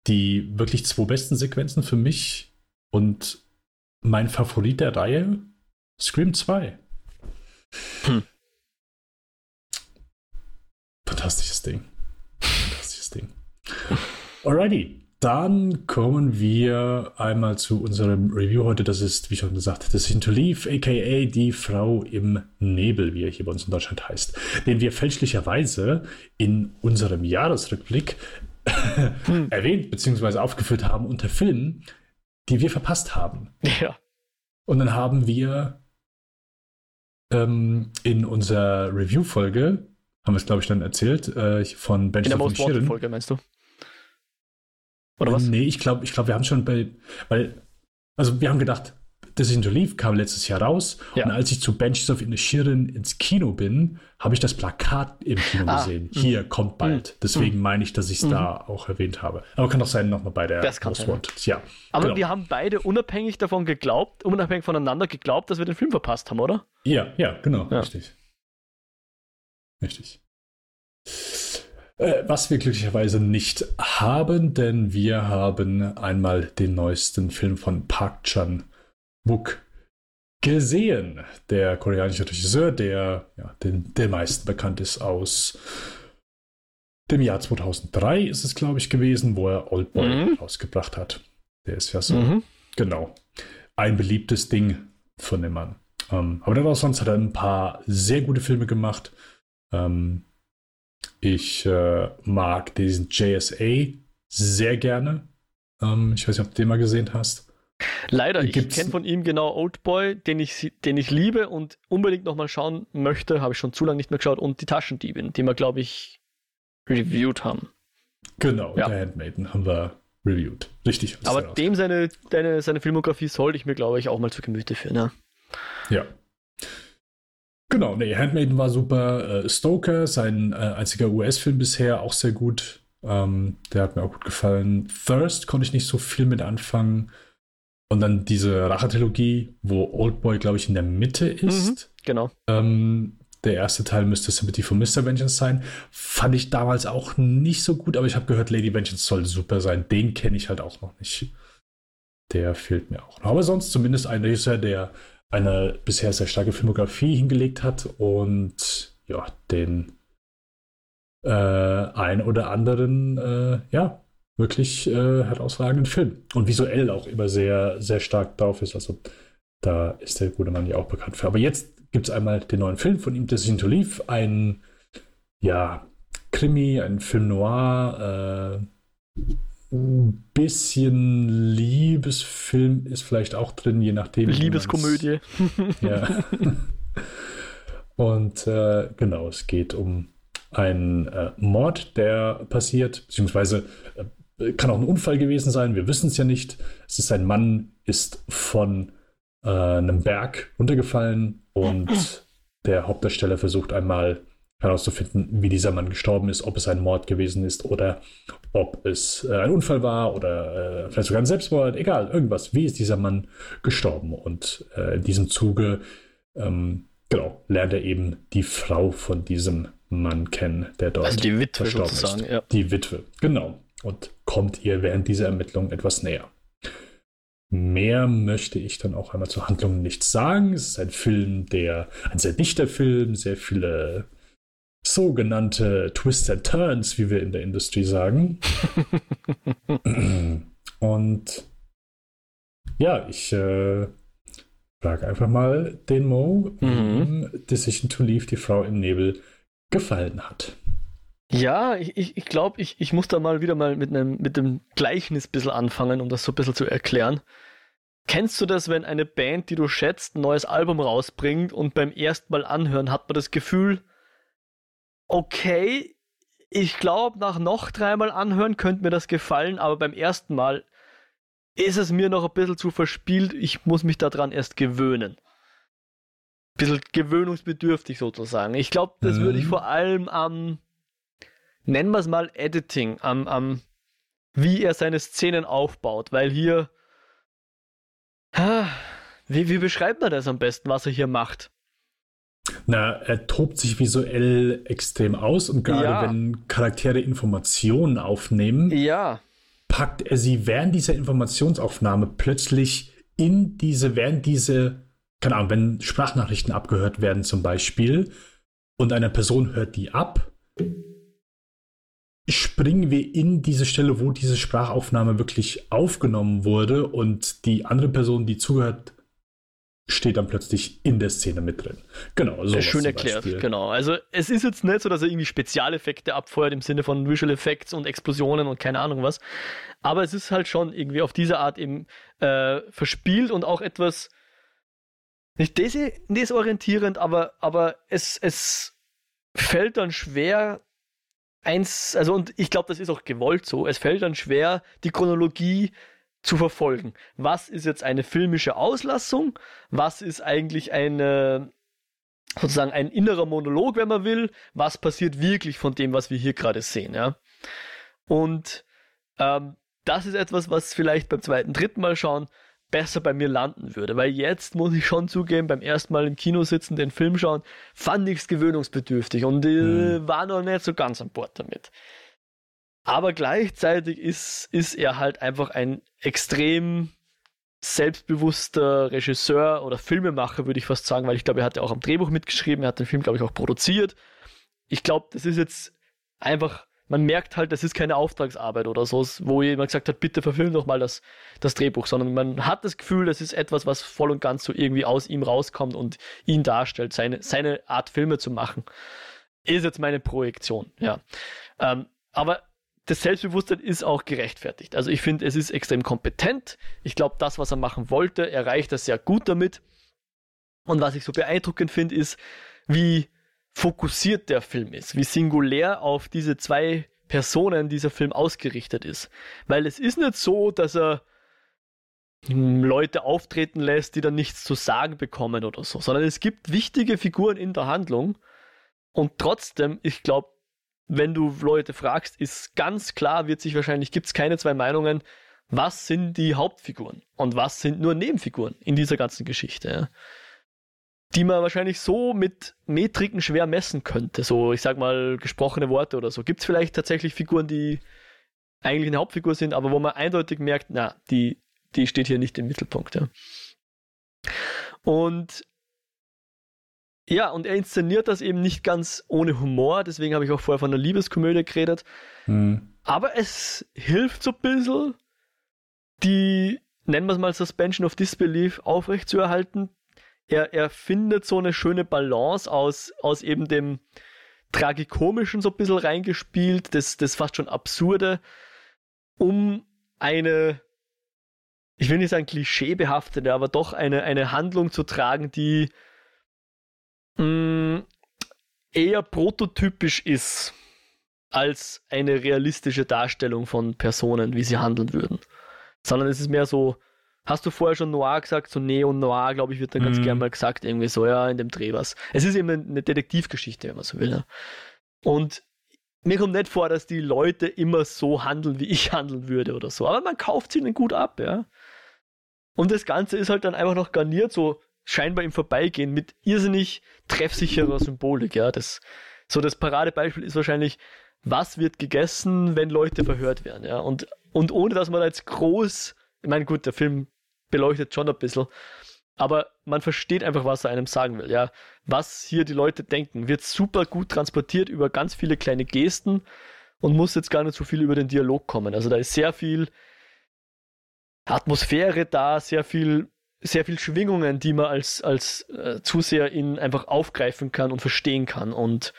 Die wirklich zwei besten Sequenzen für mich und mein Favorit der Reihe, Scream 2. Hm. Fantastisches Ding. Fantastisches Ding. Alrighty. Dann kommen wir einmal zu unserem Review heute. Das ist, wie schon gesagt, Decision to Leave, aka die Frau im Nebel, wie er hier bei uns in Deutschland heißt. Den wir fälschlicherweise in unserem Jahresrückblick *laughs* erwähnt bzw. aufgeführt haben unter Filmen, die wir verpasst haben. Ja. Und dann haben wir ähm, in unserer Review-Folge, haben wir es glaube ich dann erzählt, äh, von Bench In der Most Wanted Folge, meinst du? Oder was? Nee, ich glaube, ich glaub, wir haben schon bei, weil, also wir haben gedacht, Decision to Leave kam letztes Jahr raus Ja. und als ich zu Benches of Inisherin ins Kino bin, habe ich das Plakat im Kino Ah, gesehen. mhm. Hier kommt bald. Deswegen meine ich, dass ich es Mhm. da auch erwähnt habe. Aber kann doch sein, nochmal bei der Das Most ja. Wanted. Ja. Aber genau. wir haben beide unabhängig davon geglaubt, unabhängig voneinander geglaubt, dass wir den Film verpasst haben, oder? Ja, ja, genau, Ja. richtig. Richtig. Äh, was wir glücklicherweise nicht haben, denn wir haben einmal den neuesten Film von Park Chan-wook gesehen. Der koreanische Regisseur, der ja, den, den meisten bekannt ist aus dem Jahr 2003 ist es, glaube ich, gewesen, wo er Oldboy Mhm. rausgebracht hat. Der ist ja so Mhm. Genau. Ein beliebtes Ding von dem Mann. Ähm, aber dann auch sonst hat er ein paar sehr gute Filme gemacht. Ähm, ich äh, mag diesen JSA sehr gerne. Ähm, ich weiß nicht, ob du den mal gesehen hast. Leider, ich Gibt's- kenne von ihm genau Oldboy, den ich, den ich liebe und unbedingt nochmal schauen möchte, habe ich schon zu lange nicht mehr geschaut, und die Taschendiebin, die wir, glaube ich, reviewed haben. Genau, Ja. der Handmaiden haben wir reviewed. Richtig. Aber dem seine, deine, seine Filmografie sollte ich mir, glaube ich, auch mal zu Gemüte führen. Ja. Ja. Genau, nee, Handmaiden war super. Äh, Stoker, sein äh, einziger US-Film bisher, auch sehr gut. Ähm, der hat mir auch gut gefallen. Thirst konnte ich nicht so viel mit anfangen. Und dann diese Rache-Trilogie, wo Oldboy, glaube ich, in der Mitte ist. Genau. Ähm, Der erste Teil müsste Sympathy for Mr. Vengeance sein. Fand ich damals auch nicht so gut, aber ich habe gehört, Lady Vengeance soll super sein. Den kenne ich halt auch noch nicht. Der fehlt mir auch noch. Aber sonst zumindest ein Regisseur, der eine bisher sehr starke Filmografie hingelegt hat und ja, den äh, ein oder anderen, äh, ja, wirklich äh, herausragenden Film. Und visuell auch immer sehr, sehr stark drauf ist. Also da ist der gute Mann ja auch bekannt für. Aber jetzt gibt es einmal den neuen Film von ihm, Decision to Leave, ein ja, Krimi, ein Film noir, äh, ein bisschen Liebesfilm ist vielleicht auch drin, je nachdem. Liebeskomödie. ja. *laughs* Und äh, genau, es geht um einen äh, Mord, der passiert, beziehungsweise äh, kann auch ein Unfall gewesen sein, wir wissen es ja nicht. Es ist ein Mann, ist von äh, einem Berg runtergefallen und der Hauptdarsteller versucht einmal herauszufinden, wie dieser Mann gestorben ist, ob es ein Mord gewesen ist oder ob es äh, ein Unfall war oder äh, vielleicht sogar ein Selbstmord, egal, irgendwas. Wie ist dieser Mann gestorben? Und äh, in diesem Zuge, ähm, genau, lernt er eben die Frau von diesem Mann kennen, der dort also die Witwe verstorben sozusagen, ist. Ja. Die Witwe, genau. Und kommt ihr während dieser Ermittlung etwas näher. Mehr möchte ich dann auch einmal zur Handlung nicht sagen. Es ist ein Film, der ein sehr dichter Film, sehr viele sogenannte Twists and Turns, wie wir in der Industrie sagen. *laughs* Und ja, ich äh, frage einfach mal den Mo, Mhm. Decision to Leave die Frau im Nebel gefallen hat. Ja, ich, ich, ich glaube, ich, ich muss da mal wieder mal mit einem mit dem Gleichnis ein bisschen anfangen, um das so ein bisschen zu erklären. Kennst du das, wenn eine Band, die du schätzt, ein neues Album rausbringt und beim ersten Mal anhören hat man das Gefühl, okay, ich glaube, nach noch dreimal anhören könnte mir das gefallen, aber beim ersten Mal ist es mir noch ein bisschen zu verspielt, ich muss mich daran erst gewöhnen. Bisschen gewöhnungsbedürftig sozusagen. Ich glaube, das würde ich Mhm. vor allem am, nennen wir es mal Editing, am, am, wie er seine Szenen aufbaut, weil hier, wie, wie beschreibt man das am besten, was er hier macht? Na, er tobt sich visuell extrem aus und gerade Ja. wenn Charaktere Informationen aufnehmen, Ja, packt er sie während dieser Informationsaufnahme plötzlich in diese, während diese, keine Ahnung, wenn Sprachnachrichten abgehört werden zum Beispiel und eine Person hört die ab, springen wir in diese Stelle, wo diese Sprachaufnahme wirklich aufgenommen wurde und die andere Person, die zugehört, steht dann plötzlich in der Szene mit drin. Genau, so. schön erklärt, genau. Also es ist jetzt nicht so, dass er irgendwie Spezialeffekte abfeuert im Sinne von Visual Effects und Explosionen und keine Ahnung was. Aber es ist halt schon irgendwie auf diese Art eben äh, verspielt und auch etwas nicht des desorientierend, aber, aber es, es fällt dann schwer, eins, also und ich glaube, das ist auch gewollt so, es fällt dann schwer, die Chronologie zu verfolgen. Was ist jetzt eine filmische Auslassung? Was ist eigentlich eine sozusagen ein innerer Monolog, wenn man will? Was passiert wirklich von dem, was wir hier gerade sehen? Ja? Und ähm, das ist etwas, was vielleicht beim zweiten, dritten Mal schauen besser bei mir landen würde, weil jetzt muss ich schon zugeben, beim ersten Mal im Kino sitzen, den Film schauen, fand ich es gewöhnungsbedürftig und äh, Hm. war noch nicht so ganz an Bord damit. Aber gleichzeitig ist, ist er halt einfach ein extrem selbstbewusster Regisseur oder Filmemacher, würde ich fast sagen, weil ich glaube, er hat ja auch am Drehbuch mitgeschrieben, er hat den Film, glaube ich, auch produziert. Ich glaube, das ist jetzt einfach, man merkt halt, das ist keine Auftragsarbeit oder so, wo jemand gesagt hat, bitte verfilm doch mal das, das Drehbuch, sondern man hat das Gefühl, das ist etwas, was voll und ganz so irgendwie aus ihm rauskommt und ihn darstellt, seine, seine Art Filme zu machen. Ist jetzt meine Projektion, ja. Ähm, aber das Selbstbewusstsein ist auch gerechtfertigt. Also ich finde, es ist extrem kompetent. Ich glaube, das, was er machen wollte, erreicht er sehr gut damit. Und was ich so beeindruckend finde, ist, wie fokussiert der Film ist, wie singulär auf diese zwei Personen dieser Film ausgerichtet ist. Weil es ist nicht so, dass er hm, Leute auftreten lässt, die dann nichts zu sagen bekommen oder so, sondern es gibt wichtige Figuren in der Handlung und trotzdem, ich glaube, wenn du Leute fragst, ist ganz klar, wird sich wahrscheinlich, gibt es keine zwei Meinungen, was sind die Hauptfiguren und was sind nur Nebenfiguren in dieser ganzen Geschichte. Ja? Die man wahrscheinlich so mit Metriken schwer messen könnte. So, ich sag mal, gesprochene Worte oder so. Gibt es vielleicht tatsächlich Figuren, die eigentlich eine Hauptfigur sind, aber wo man eindeutig merkt, na, die, die steht hier nicht im Mittelpunkt. Ja. Und ja, und er inszeniert das eben nicht ganz ohne Humor, deswegen habe ich auch vorher von einer Liebeskomödie geredet. Mhm. Aber es hilft so ein bisschen, die, nennen wir es mal Suspension of Disbelief, aufrechtzuerhalten. Er, er findet so eine schöne Balance aus, aus eben dem Tragikomischen so ein bisschen reingespielt, das, das fast schon Absurde, um eine, ich will nicht sagen klischeebehaftete, aber doch eine, eine Handlung zu tragen, die mh, mm, eher prototypisch ist als eine realistische Darstellung von Personen, wie sie handeln würden. Sondern es ist mehr so, hast du vorher schon Noir gesagt? So Neo-Noir, glaube ich, wird dann ganz mm. gern mal gesagt, irgendwie so, ja, in dem Dreh was. Es ist eben eine Detektivgeschichte, wenn man so will. Ja. Und mir kommt nicht vor, dass die Leute immer so handeln, wie ich *laughs* handeln würde oder so. Aber man kauft sie ihnen gut ab, ja. Und das Ganze ist halt dann einfach noch garniert, so scheinbar im Vorbeigehen mit irrsinnig treffsicherer Symbolik, ja. Das, so das Paradebeispiel ist wahrscheinlich, was wird gegessen, wenn Leute verhört werden, ja. Und, und ohne dass man jetzt groß, ich meine, gut, der Film beleuchtet schon ein bisschen, aber man versteht einfach, was er einem sagen will, ja. Was hier die Leute denken, wird super gut transportiert über ganz viele kleine Gesten und muss jetzt gar nicht so viel über den Dialog kommen. Also da ist sehr viel Atmosphäre da, sehr viel sehr viel Schwingungen, die man als, als äh, Zuseher in einfach aufgreifen kann und verstehen kann. Und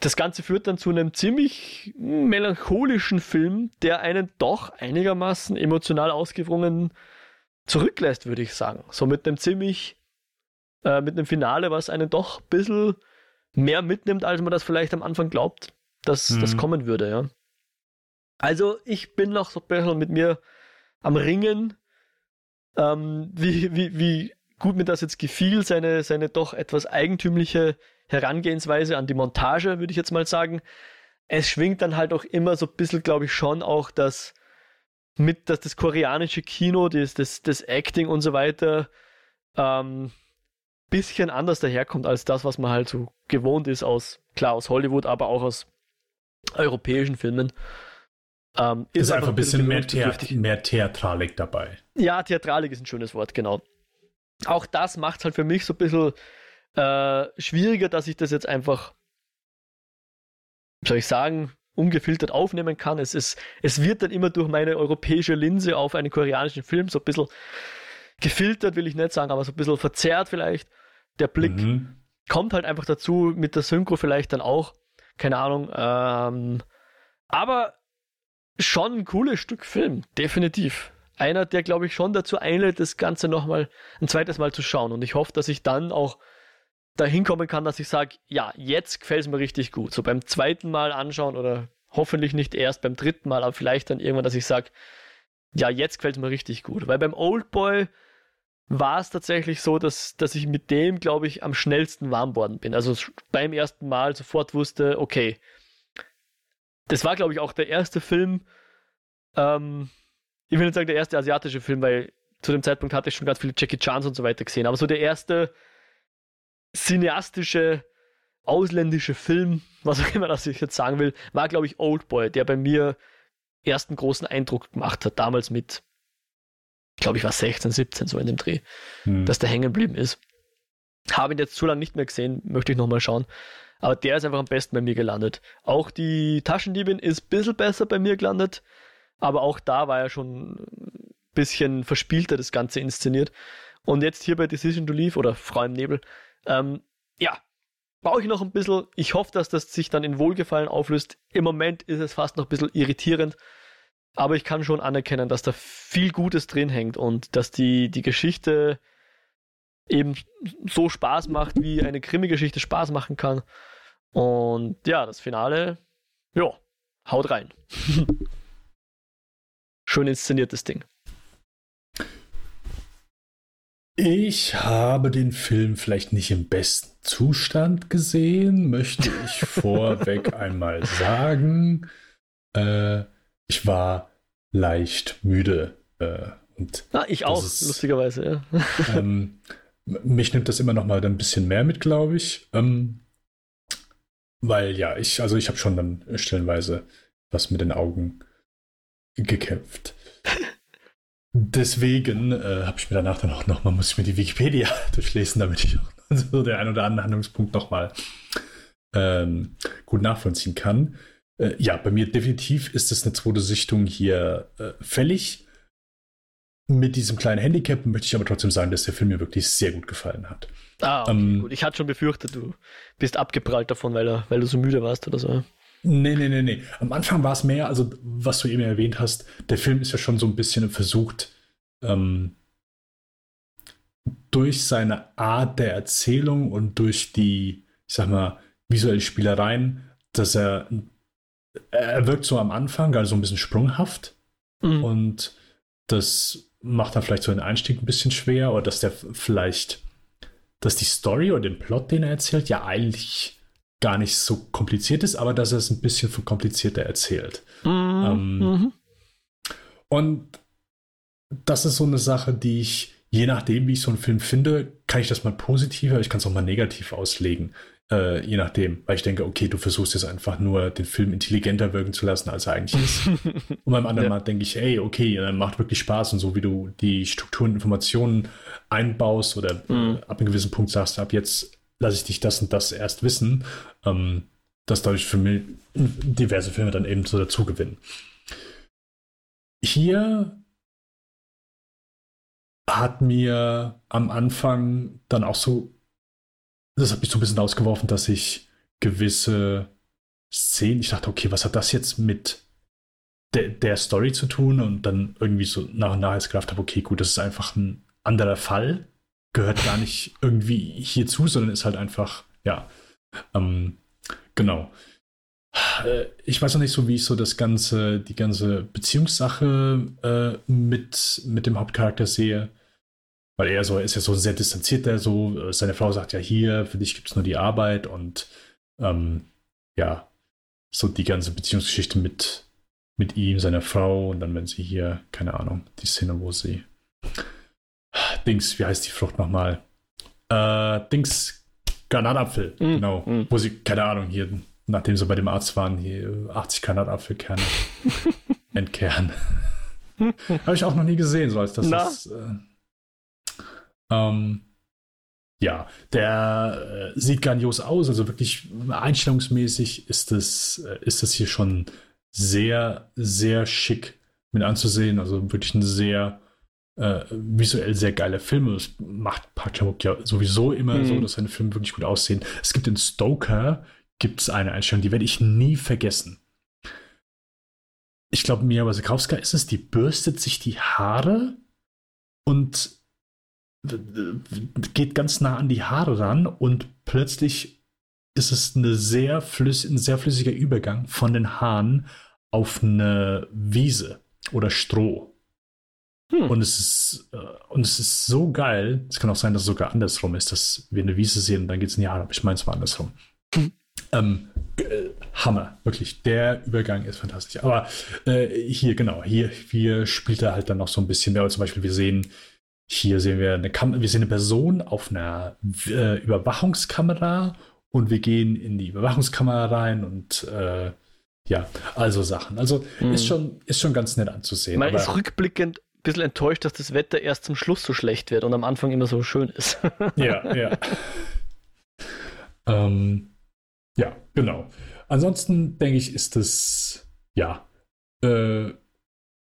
das Ganze führt dann zu einem ziemlich melancholischen Film, der einen doch einigermaßen emotional ausgewrungen zurücklässt, würde ich sagen. So mit einem ziemlich, äh, mit einem Finale, was einen doch ein bisschen mehr mitnimmt, als man das vielleicht am Anfang glaubt, dass mhm. das kommen würde, ja. Also ich bin noch so ein bisschen mit mir am Ringen, ähm, wie, wie, wie gut mir das jetzt gefiel, seine, seine doch etwas eigentümliche Herangehensweise an die Montage, würde ich jetzt mal sagen. Es schwingt dann halt auch immer so ein bisschen, glaube ich, schon auch das mit, dass das koreanische Kino, das, das, das Acting und so weiter, ähm, bisschen anders daherkommt als das, was man halt so gewohnt ist aus, klar, aus Hollywood, aber auch aus europäischen Filmen. Ähm, ist, ist einfach ein bisschen, mehr, Thea mehr Theatralik dabei. Ja, Theatralik ist ein schönes Wort, genau. Auch das macht es halt für mich so ein bisschen äh, schwieriger, dass ich das jetzt einfach, soll ich sagen, ungefiltert aufnehmen kann. Es, ist, es wird dann immer durch meine europäische Linse auf einen koreanischen Film so ein bisschen gefiltert, will ich nicht sagen, aber so ein bisschen verzerrt vielleicht. Der Blick mhm. kommt halt einfach dazu, mit der Synchro vielleicht dann auch. Keine Ahnung. Ähm, aber schon ein cooles Stück Film, definitiv. Einer, der, glaube ich, schon dazu einlädt, das Ganze nochmal ein zweites Mal zu schauen. Und ich hoffe, dass ich dann auch dahin kommen kann, dass ich sage, ja, jetzt gefällt es mir richtig gut. So beim zweiten Mal anschauen oder hoffentlich nicht erst beim dritten Mal, aber vielleicht dann irgendwann, dass ich sage, ja, jetzt gefällt es mir richtig gut. Weil beim Oldboy war es tatsächlich so, dass, dass ich mit dem, glaube ich, am schnellsten warm worden bin. Also beim ersten Mal sofort wusste, okay, das war, glaube ich, auch der erste Film, ähm, ich will nicht sagen der erste asiatische Film, weil zu dem Zeitpunkt hatte ich schon ganz viele Jackie Chans und so weiter gesehen, aber so der erste cineastische, ausländische Film, was auch immer das ich jetzt sagen will, war, glaube ich, Oldboy, der bei mir ersten großen Eindruck gemacht hat, damals mit, glaube ich, war 16, 17, so in dem Dreh, hm. dass der hängen geblieben ist. Habe ihn jetzt zu lange nicht mehr gesehen, möchte ich nochmal schauen. Aber der ist einfach am besten bei mir gelandet. Auch die Taschendiebin ist ein bisschen besser bei mir gelandet. Aber auch da war er schon ein bisschen verspielter das Ganze inszeniert. Und jetzt hier bei Decision to Leave oder Frau im Nebel, ähm, ja, brauche ich noch ein bisschen. Ich hoffe, dass das sich dann in Wohlgefallen auflöst. Im Moment ist es fast noch ein bisschen irritierend. Aber ich kann schon anerkennen, dass da viel Gutes drin hängt und dass die, die Geschichte eben so Spaß macht, wie eine Krimi-Geschichte Spaß machen kann. Und ja, das Finale, ja, haut rein. *laughs* Schön inszeniertes Ding. Ich habe den Film vielleicht nicht im besten Zustand gesehen, möchte ich *laughs* vorweg einmal sagen. Äh, ich war leicht müde. Äh, und Na, ich auch, ist, lustigerweise, ja. ähm, mich nimmt das immer noch mal ein bisschen mehr mit, glaube ich. Ähm, weil ja, ich, also ich habe schon dann stellenweise was mit den Augen gekämpft. *laughs* Deswegen äh, habe ich mir danach dann auch nochmal, muss ich mir die Wikipedia *laughs* durchlesen, damit ich auch so den ein oder anderen Handlungspunkt nochmal ähm, gut nachvollziehen kann. Äh, ja, bei mir definitiv ist es eine zweite Sichtung hier äh, fällig. Mit diesem kleinen Handicap möchte ich aber trotzdem sagen, dass der Film mir wirklich sehr gut gefallen hat. Ah, okay, ähm, gut. Ich hatte schon befürchtet, du bist abgeprallt davon, weil, er, weil du so müde warst oder so. Nee, nee, nee, nee. Am Anfang war es mehr, also was du eben erwähnt hast, der Film ist ja schon so ein bisschen versucht, ähm, durch seine Art der Erzählung und durch die, ich sag mal, visuellen Spielereien, dass er, er wirkt so am Anfang gerade so ein bisschen sprunghaft mhm. und das macht dann vielleicht so den Einstieg ein bisschen schwer oder dass der vielleicht, dass die Story oder den Plot, den er erzählt, ja eigentlich gar nicht so kompliziert ist, aber dass er es ein bisschen komplizierter erzählt. Mhm. Ähm, mhm. Und das ist so eine Sache, die ich, je nachdem, wie ich so einen Film finde, kann ich das mal positiv, aber ich kann es auch mal negativ auslegen. Äh, je nachdem, weil ich denke, okay, du versuchst jetzt einfach nur den Film intelligenter wirken zu lassen, als er eigentlich ist. *laughs* und beim anderen ja. Mal denke ich, hey, okay, dann macht wirklich Spaß und so wie du die Strukturen, und Informationen einbaust oder mhm. ab einem gewissen Punkt sagst, ab jetzt lasse ich dich das und das erst wissen, ähm, dass dadurch für mich diverse Filme dann eben so dazu gewinnen. Hier hat mir am Anfang dann auch so, das hat mich so ein bisschen ausgeworfen, dass ich gewisse Szenen, ich dachte, okay, was hat das jetzt mit de der Story zu tun? Und dann irgendwie so nach und nach als gedacht habe, okay, gut, das ist einfach ein anderer Fall gehört gar nicht irgendwie hierzu, sondern ist halt einfach, ja, ähm, genau. Äh, ich weiß noch nicht so, wie ich so das ganze, die ganze Beziehungssache äh, mit, mit dem Hauptcharakter sehe. Weil er so, ist ja so sehr distanziert, der so, äh, seine Frau sagt ja hier, für dich gibt es nur die Arbeit und ähm, ja, so die ganze Beziehungsgeschichte mit, mit ihm, seiner Frau und dann, wenn sie hier, keine Ahnung, die Szene, wo sie Dings, wie heißt die Frucht nochmal? Äh, Dings, Granatapfel, mm, genau. Mm. Wo sie, keine Ahnung, hier, nachdem sie bei dem Arzt waren, hier 80 Granatapfelkerne *laughs* entkehren. *laughs* Habe ich auch noch nie gesehen, so als das Na? ist. Äh, ähm, ja, der äh, sieht grandios aus. Also wirklich einstellungsmäßig ist das, äh, ist das hier schon sehr, sehr schick mit anzusehen. Also wirklich ein sehr äh, visuell sehr geile Filme. Das macht Park chan ja sowieso immer mhm. so, dass seine Filme wirklich gut aussehen. Es gibt in Stoker gibt es eine Einstellung, die werde ich nie vergessen. Ich glaube, Mia Wasikowska ist es, die bürstet sich die Haare und geht ganz nah an die Haare ran und plötzlich ist es eine sehr flüss ein sehr flüssiger Übergang von den Haaren auf eine Wiese oder Stroh. Hm. Und, es ist, äh, und es ist so geil. Es kann auch sein, dass es sogar andersrum ist, dass wir eine Wiese sehen und dann geht es in die Haare. Aber ich meine, es war andersrum. Hm. Ähm, äh, Hammer, wirklich. Der Übergang ist fantastisch. Aber äh, hier, genau, hier, hier spielt er halt dann noch so ein bisschen mehr. Zum Beispiel, wir sehen, hier sehen wir eine, Kam wir sehen eine Person auf einer äh, Überwachungskamera und wir gehen in die Überwachungskamera rein und äh, ja, also Sachen. Also mhm. ist, schon, ist schon ganz nett anzusehen. Man ist rückblickend bisschen enttäuscht, dass das Wetter erst zum Schluss so schlecht wird und am Anfang immer so schön ist. ja, ja. *laughs* ähm, ja, genau. Ansonsten denke ich, ist das, ja, äh,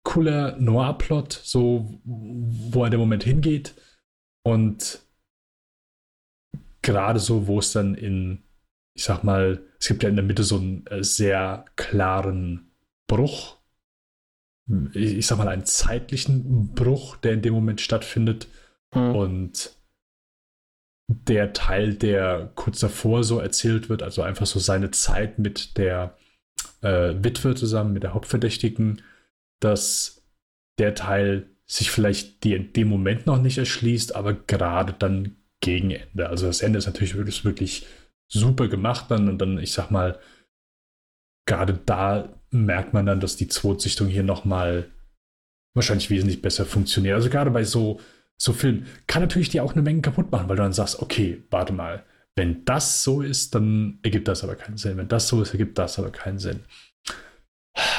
cooler Noir-Plot, so wo er der Moment hingeht. Und gerade so, wo es dann in, ich sag mal, es gibt ja in der Mitte so einen äh, sehr klaren Bruch ich, sag mal, einen zeitlichen Bruch, der in dem Moment stattfindet. Mhm. Und der Teil, der kurz davor so erzählt wird, also einfach so seine Zeit mit der äh, Witwe zusammen, mit der Hauptverdächtigen, dass der Teil sich vielleicht die in dem Moment noch nicht erschließt, aber gerade dann gegen Ende. Also das Ende ist natürlich wirklich, wirklich super gemacht dann und dann, ich sag mal, gerade da merkt man dann, dass die Zweitsichtung hier nochmal wahrscheinlich wesentlich besser funktioniert. Also gerade bei so so Film kann natürlich dir auch eine Menge kaputt machen, weil du dann sagst, okay, warte mal, wenn das so ist, dann ergibt das aber keinen Sinn. Wenn das so ist, ergibt das aber keinen Sinn.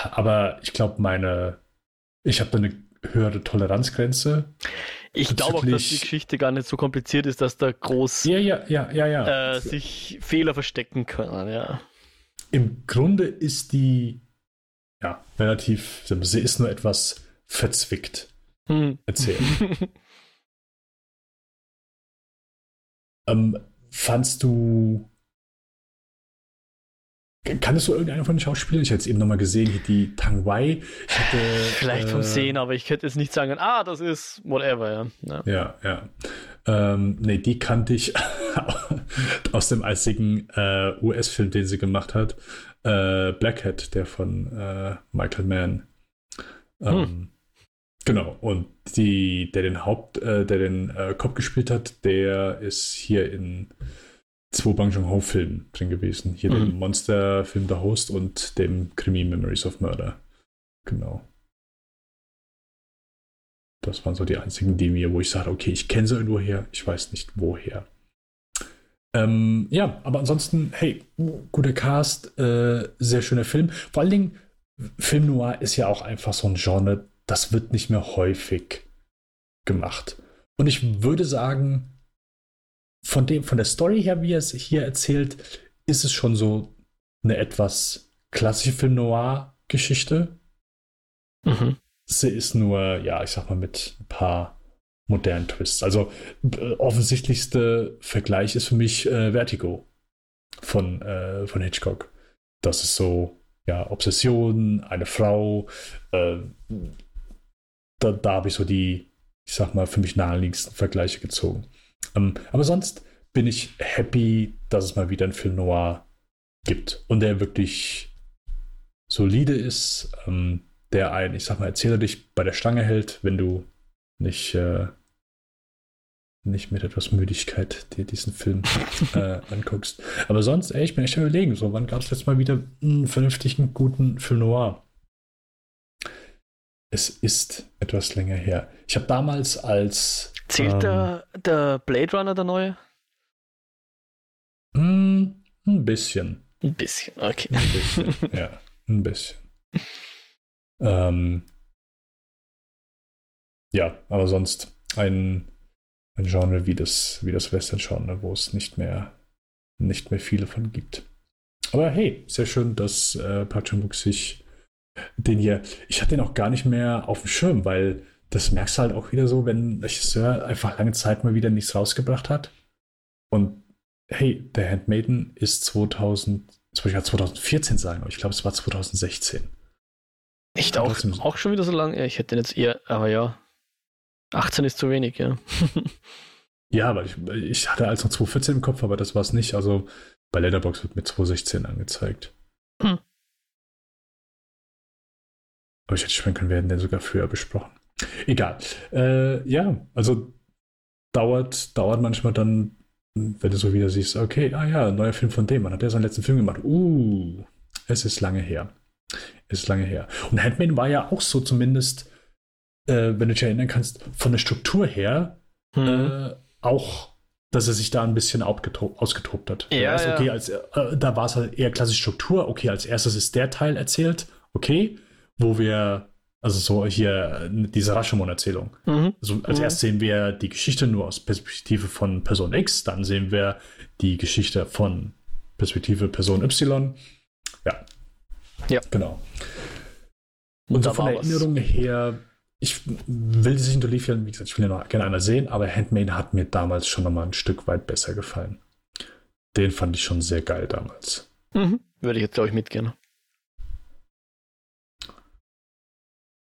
Aber ich glaube, meine, ich habe da eine höhere Toleranzgrenze. Ich glaube auch, dass die Geschichte gar nicht so kompliziert ist, dass da groß ja, ja, ja. Äh, sich Fehler verstecken können, ja. Im Grunde ist die ja relativ, sie ist nur etwas verzwickt hm. erzählt. *laughs* ähm, fandst du Kanntest du irgendeinen von den Schauspielern? Ich hatte es eben nochmal gesehen, die Tang Wei. Hatte, Vielleicht vom äh, Sehen, aber ich könnte jetzt nicht sagen, ah, das ist whatever, ja. Ja, ja. ja. Ähm, nee, die kannte ich *laughs* aus dem einzigen äh, US-Film, den sie gemacht hat. Äh, Black Hat, der von äh, Michael Mann. Ähm, hm. Genau, und die, der den Haupt, äh, der den äh, Kopf gespielt hat, der ist hier in zwei Bang Joon-ho-Filmen drin gewesen. Hier mhm. dem Monster-Film The Host und dem Krimi Memories of Murder. Genau. Das waren so die einzigen, die mir, wo ich sage, okay, ich kenne sie irgendwo her, ich weiß nicht woher. Ähm, ja, aber ansonsten, hey, guter Cast, äh, sehr schöner Film. Vor allen Dingen, Film Noir ist ja auch einfach so ein Genre, das wird nicht mehr häufig gemacht. Und ich würde sagen, von, dem, von der Story her, wie er es hier erzählt, ist es schon so eine etwas klassische Film Noir-Geschichte. Mhm. Sie ist nur, ja, ich sag mal, mit ein paar modernen Twists. Also offensichtlichste Vergleich ist für mich äh, Vertigo von, äh, von Hitchcock. Das ist so, ja, Obsession, eine Frau. Äh, da, da habe ich so die, ich sag mal, für mich naheliegendsten Vergleiche gezogen. Ähm, aber sonst bin ich happy, dass es mal wieder einen Film Noir gibt und der wirklich solide ist, ähm, der ein, ich sag mal, Erzähler dich bei der Stange hält, wenn du nicht, äh, nicht mit etwas Müdigkeit dir diesen Film äh, *laughs* anguckst. Aber sonst, ey, ich bin echt überlegen, so, wann gab es jetzt mal wieder einen vernünftigen, guten Film Noir? Es ist etwas länger her. Ich habe damals als Zählt ähm, der, der Blade Runner der neue? Mm, ein bisschen. Ein bisschen, okay. Ein bisschen, *laughs* ja, ein bisschen. ähm, ja, aber sonst ein, ein Genre wie das, wie das Western-Genre, wo es nicht mehr, nicht mehr viele von gibt. Aber hey, sehr schön, dass äh, Park Chan-wook sich den hier, ich hatte den auch gar nicht mehr auf dem Schirm, weil das merkst du halt auch wieder so, wenn ein Regisseur einfach lange Zeit mal wieder nichts rausgebracht hat. Und hey, der Handmaiden ist 2000, jetzt wollte ich 2014 sagen, aber ich glaube, es war 2016. Echt auch, auch schon wieder so lange? Ja, ich hätte jetzt eher, aber ja. 18 ist zu wenig, ja. *laughs* ja, weil ich, ich hatte als noch 2014 im Kopf, aber das war es nicht. Also bei Letterbox wird mit 2016 angezeigt. Hm. Aber ich hätte schwören können, wir hätten den sogar früher besprochen. Egal. Äh, ja, also dauert, dauert manchmal dann, wenn du so wieder siehst, okay, ah ja, neuer Film von dem, man hat der seinen letzten Film gemacht. Uh, es ist lange her. Es ist lange her. Und Handmaid war ja auch so zumindest, äh, wenn du dich erinnern kannst, von der Struktur her hm. äh, auch, dass er sich da ein bisschen ausgetobt hat. Ja, okay, ja. als, äh, da war es halt eher klassische Struktur. Okay, als erstes ist der Teil erzählt. Okay, wo wir also so hier diese Rashomon-Erzählung. Mhm. Also als mhm. erstes sehen wir die Geschichte nur aus Perspektive von Person X, dann sehen wir die Geschichte von Perspektive Person Y. Ja. Ja. Genau. Und, Und so von der Erinnerung her, ich will sich nicht unterliefern, wie gesagt, ich will ja noch gerne einer sehen, aber Handmaid hat mir damals schon nochmal ein Stück weit besser gefallen. Den fand ich schon sehr geil damals. Mhm. Würde ich jetzt, glaube ich, mitgehen.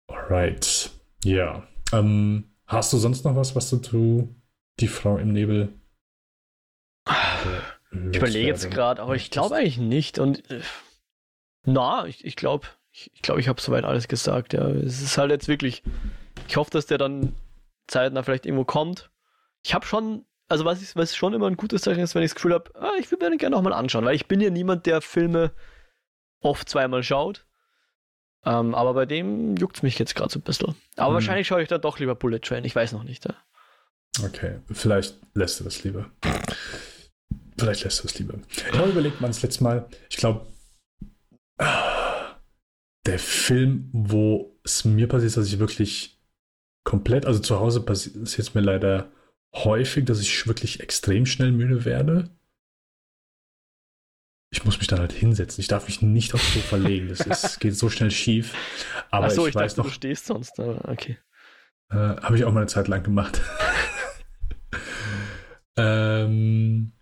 Alright. Ja. Ähm, hast du sonst noch was, was du zu Die Frau im Nebel? Ich überlege jetzt gerade, aber ich glaube eigentlich nicht. Und äh, na, ich, ich glaube, ich, ich, glaub, ich habe soweit alles gesagt. Ja, es ist halt jetzt wirklich. Ich hoffe, dass der dann zeitnah vielleicht irgendwo kommt. Ich habe schon, also was, ich, was schon immer ein gutes Zeichen ist, wenn ich das Gefühl habe, ah, ich würde mir gerne nochmal anschauen, weil ich bin ja niemand, der Filme oft zweimal schaut. Ähm, aber bei dem juckt es mich jetzt gerade so ein bisschen. Aber hm. wahrscheinlich schaue ich dann doch lieber Bullet Train. Ich weiß noch nicht. Ja. Okay, vielleicht lässt du das lieber. Vielleicht lässt du das lieber. Ich habe überlegt, man das letzte Mal, ich glaube, der Film, wo es mir passiert, dass ich wirklich komplett, also zu Hause passiert es mir leider häufig, dass ich wirklich extrem schnell müde werde. Ich muss mich dann halt hinsetzen. Ich darf mich nicht aufs Sofa legen. Das ist, *laughs* geht so schnell schief. Aber Ach so, ich, ich weiß dachte, noch, du stehst sonst. Aber okay. Äh, Habe ich auch mal eine Zeit lang gemacht. *laughs* ähm,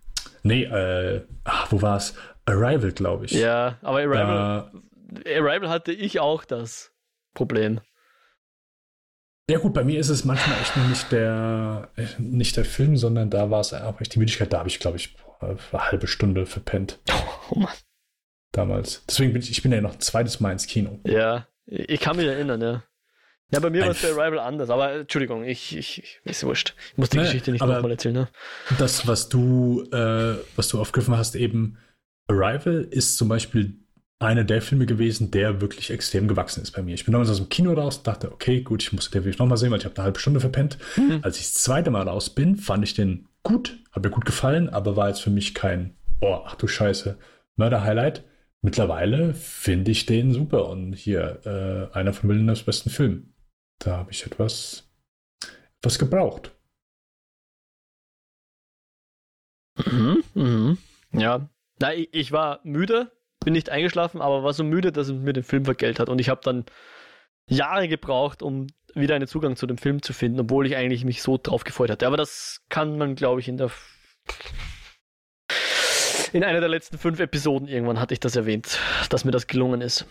nee, äh, ach, wo war es? Arrival, glaube ich. Ja, aber Arrival, äh, Arrival hatte ich auch das Problem. Ja gut, bei mir ist es manchmal echt nicht der, nicht der Film, sondern da war es auch echt die Müdigkeit. Da habe ich, glaube ich, eine halbe Stunde verpennt. *laughs* Oh Mann. Damals. Deswegen bin ich, ich bin ja noch ein zweites Mal ins Kino. Ja, ich kann mich erinnern, ja. Ja, bei mir war es bei Arrival anders, aber Entschuldigung, ich, ich, ich ist wurscht. Ich muss die naja, Geschichte nicht nochmal erzählen, ne? Das, was du, äh, was du aufgegriffen hast, eben Arrival ist zum Beispiel einer der Filme gewesen, der wirklich extrem gewachsen ist bei mir. Ich bin damals aus dem Kino raus dachte, okay, gut, ich muss den wirklich nochmal sehen, weil ich habe eine halbe Stunde verpennt. Mhm. Als ich das zweite Mal raus bin, fand ich den gut, hat mir gut gefallen, aber war jetzt für mich kein, oh, ach du Scheiße, Mörder-Highlight. Mittlerweile finde ich den super und hier äh, einer von Williams besten Filmen. Da habe ich etwas, etwas gebraucht. Mhm, mhm. Ja, na, ich, ich war müde bin nicht eingeschlafen, aber war so müde, dass es mir den Film vergällt hat. Und ich habe dann Jahre gebraucht, um wieder einen Zugang zu dem Film zu finden, obwohl ich eigentlich mich so drauf gefreut hatte. Aber das kann man, glaube ich, in der in einer der letzten fünf Episoden irgendwann hatte ich das erwähnt, dass mir das gelungen ist.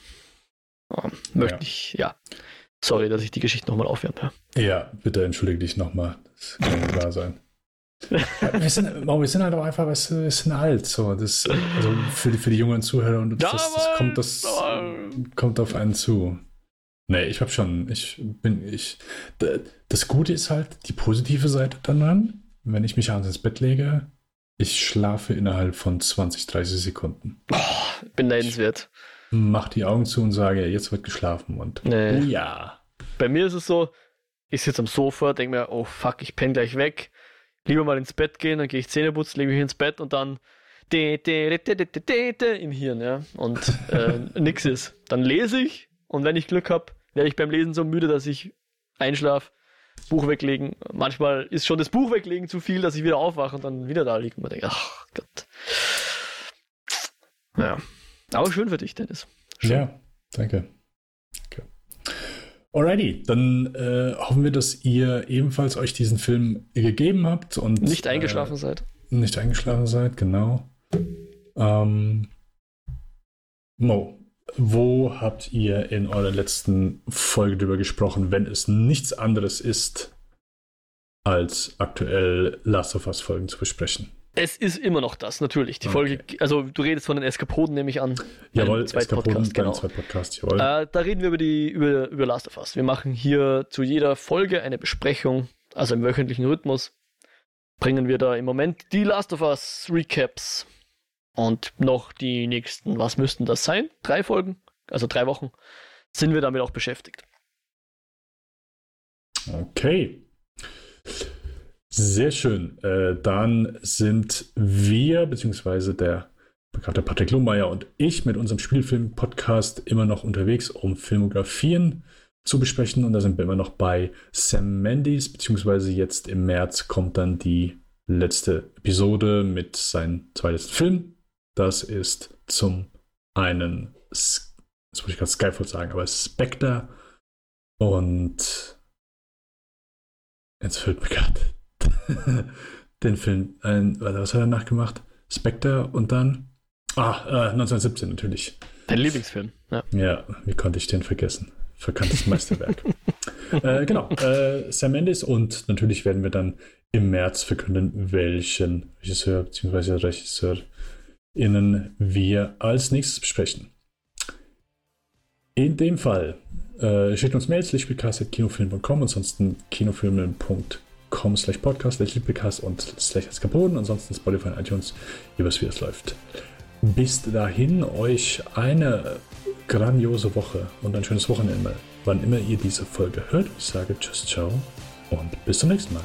Oh, möchte ja. ich, ja. Sorry, dass ich die Geschichte nochmal aufwärme. Ja, bitte entschuldige dich nochmal. Das kann nicht wahr sein wir, sind, wir sind halt auch einfach, weißt du, wir sind alt. So. Das, also für, die, für die jungen Zuhörer und das, das, das kommt, das kommt auf einen zu. Nee, ich habe schon, ich bin, ich. Das Gute ist halt die positive Seite daran, wenn ich mich abends ins Bett lege, ich schlafe innerhalb von 20, 30 Sekunden. Oh, beneidenswert. Mach die Augen zu und sage, jetzt wird geschlafen und nee. ja. Bei mir ist es so, ich sitze am Sofa, denke mir, oh fuck, ich penne gleich weg lieber mal ins Bett gehen, dann gehe ich Zähne putzen, lege mich ins Bett und dann im Hirn, ja. Und äh, *laughs* nix ist. Dann lese ich und wenn ich Glück habe, werde ich beim Lesen so müde, dass ich einschlafe, Buch weglegen. Manchmal ist schon das Buch weglegen zu viel, dass ich wieder aufwache und dann wieder da liege und man denkt, ach Gott. Ja. Aber schön für dich, Dennis. Schön. Ja, danke. Okay. Alrighty, dann äh, hoffen wir, dass ihr ebenfalls euch diesen Film gegeben habt und nicht eingeschlafen äh, seid. Nicht eingeschlafen seid, genau. Ähm, Mo, wo habt ihr in eurer letzten Folge drüber gesprochen, wenn es nichts anderes ist, als aktuell Last of Us Folgen zu besprechen? Es ist immer noch das, natürlich. Die okay. Folge, also du redest von den Eskapoden, nehme ich an. Jawohl, Eskapoden, genau. Podcast, jawohl. Äh, da reden wir über, die, über, über Last of Us. Wir machen hier zu jeder Folge eine Besprechung, also im wöchentlichen Rhythmus. Bringen wir da im Moment die Last of Us Recaps und noch die nächsten, was müssten das sein? Drei Folgen, also drei Wochen, sind wir damit auch beschäftigt. Okay. Sehr schön. Äh, dann sind wir, beziehungsweise der bekannte Patrick Lohmeier und ich mit unserem Spielfilm-Podcast immer noch unterwegs, um Filmografien zu besprechen. Und da sind wir immer noch bei Sam Mendes, beziehungsweise jetzt im März kommt dann die letzte Episode mit seinem zweiten Film. Das ist zum einen, jetzt muss ich gerade Skyfall sagen, aber Spectre und jetzt fällt mir gerade *laughs* den Film. Ein, was hat er danach gemacht? Spectre und dann. Ah, äh, 1917 natürlich. Dein Lieblingsfilm, ja. Ja, wie konnte ich den vergessen? Verkanntes Meisterwerk. *laughs* äh, genau, äh, Sam Mendes und natürlich werden wir dann im März verkünden, welchen Regisseur bzw. RegisseurInnen wir als nächstes besprechen. In dem Fall äh, schickt uns Mails, lichtspielcast.kinofilm.com, ansonsten kinofilmen.com com slash podcast, slash Liebecast und slash Eskapoden. Ansonsten Spotify und iTunes, wisst, wie es läuft. Bis dahin euch eine grandiose Woche und ein schönes Wochenende, wann immer ihr diese Folge hört. Ich sage Tschüss, ciao und bis zum nächsten Mal.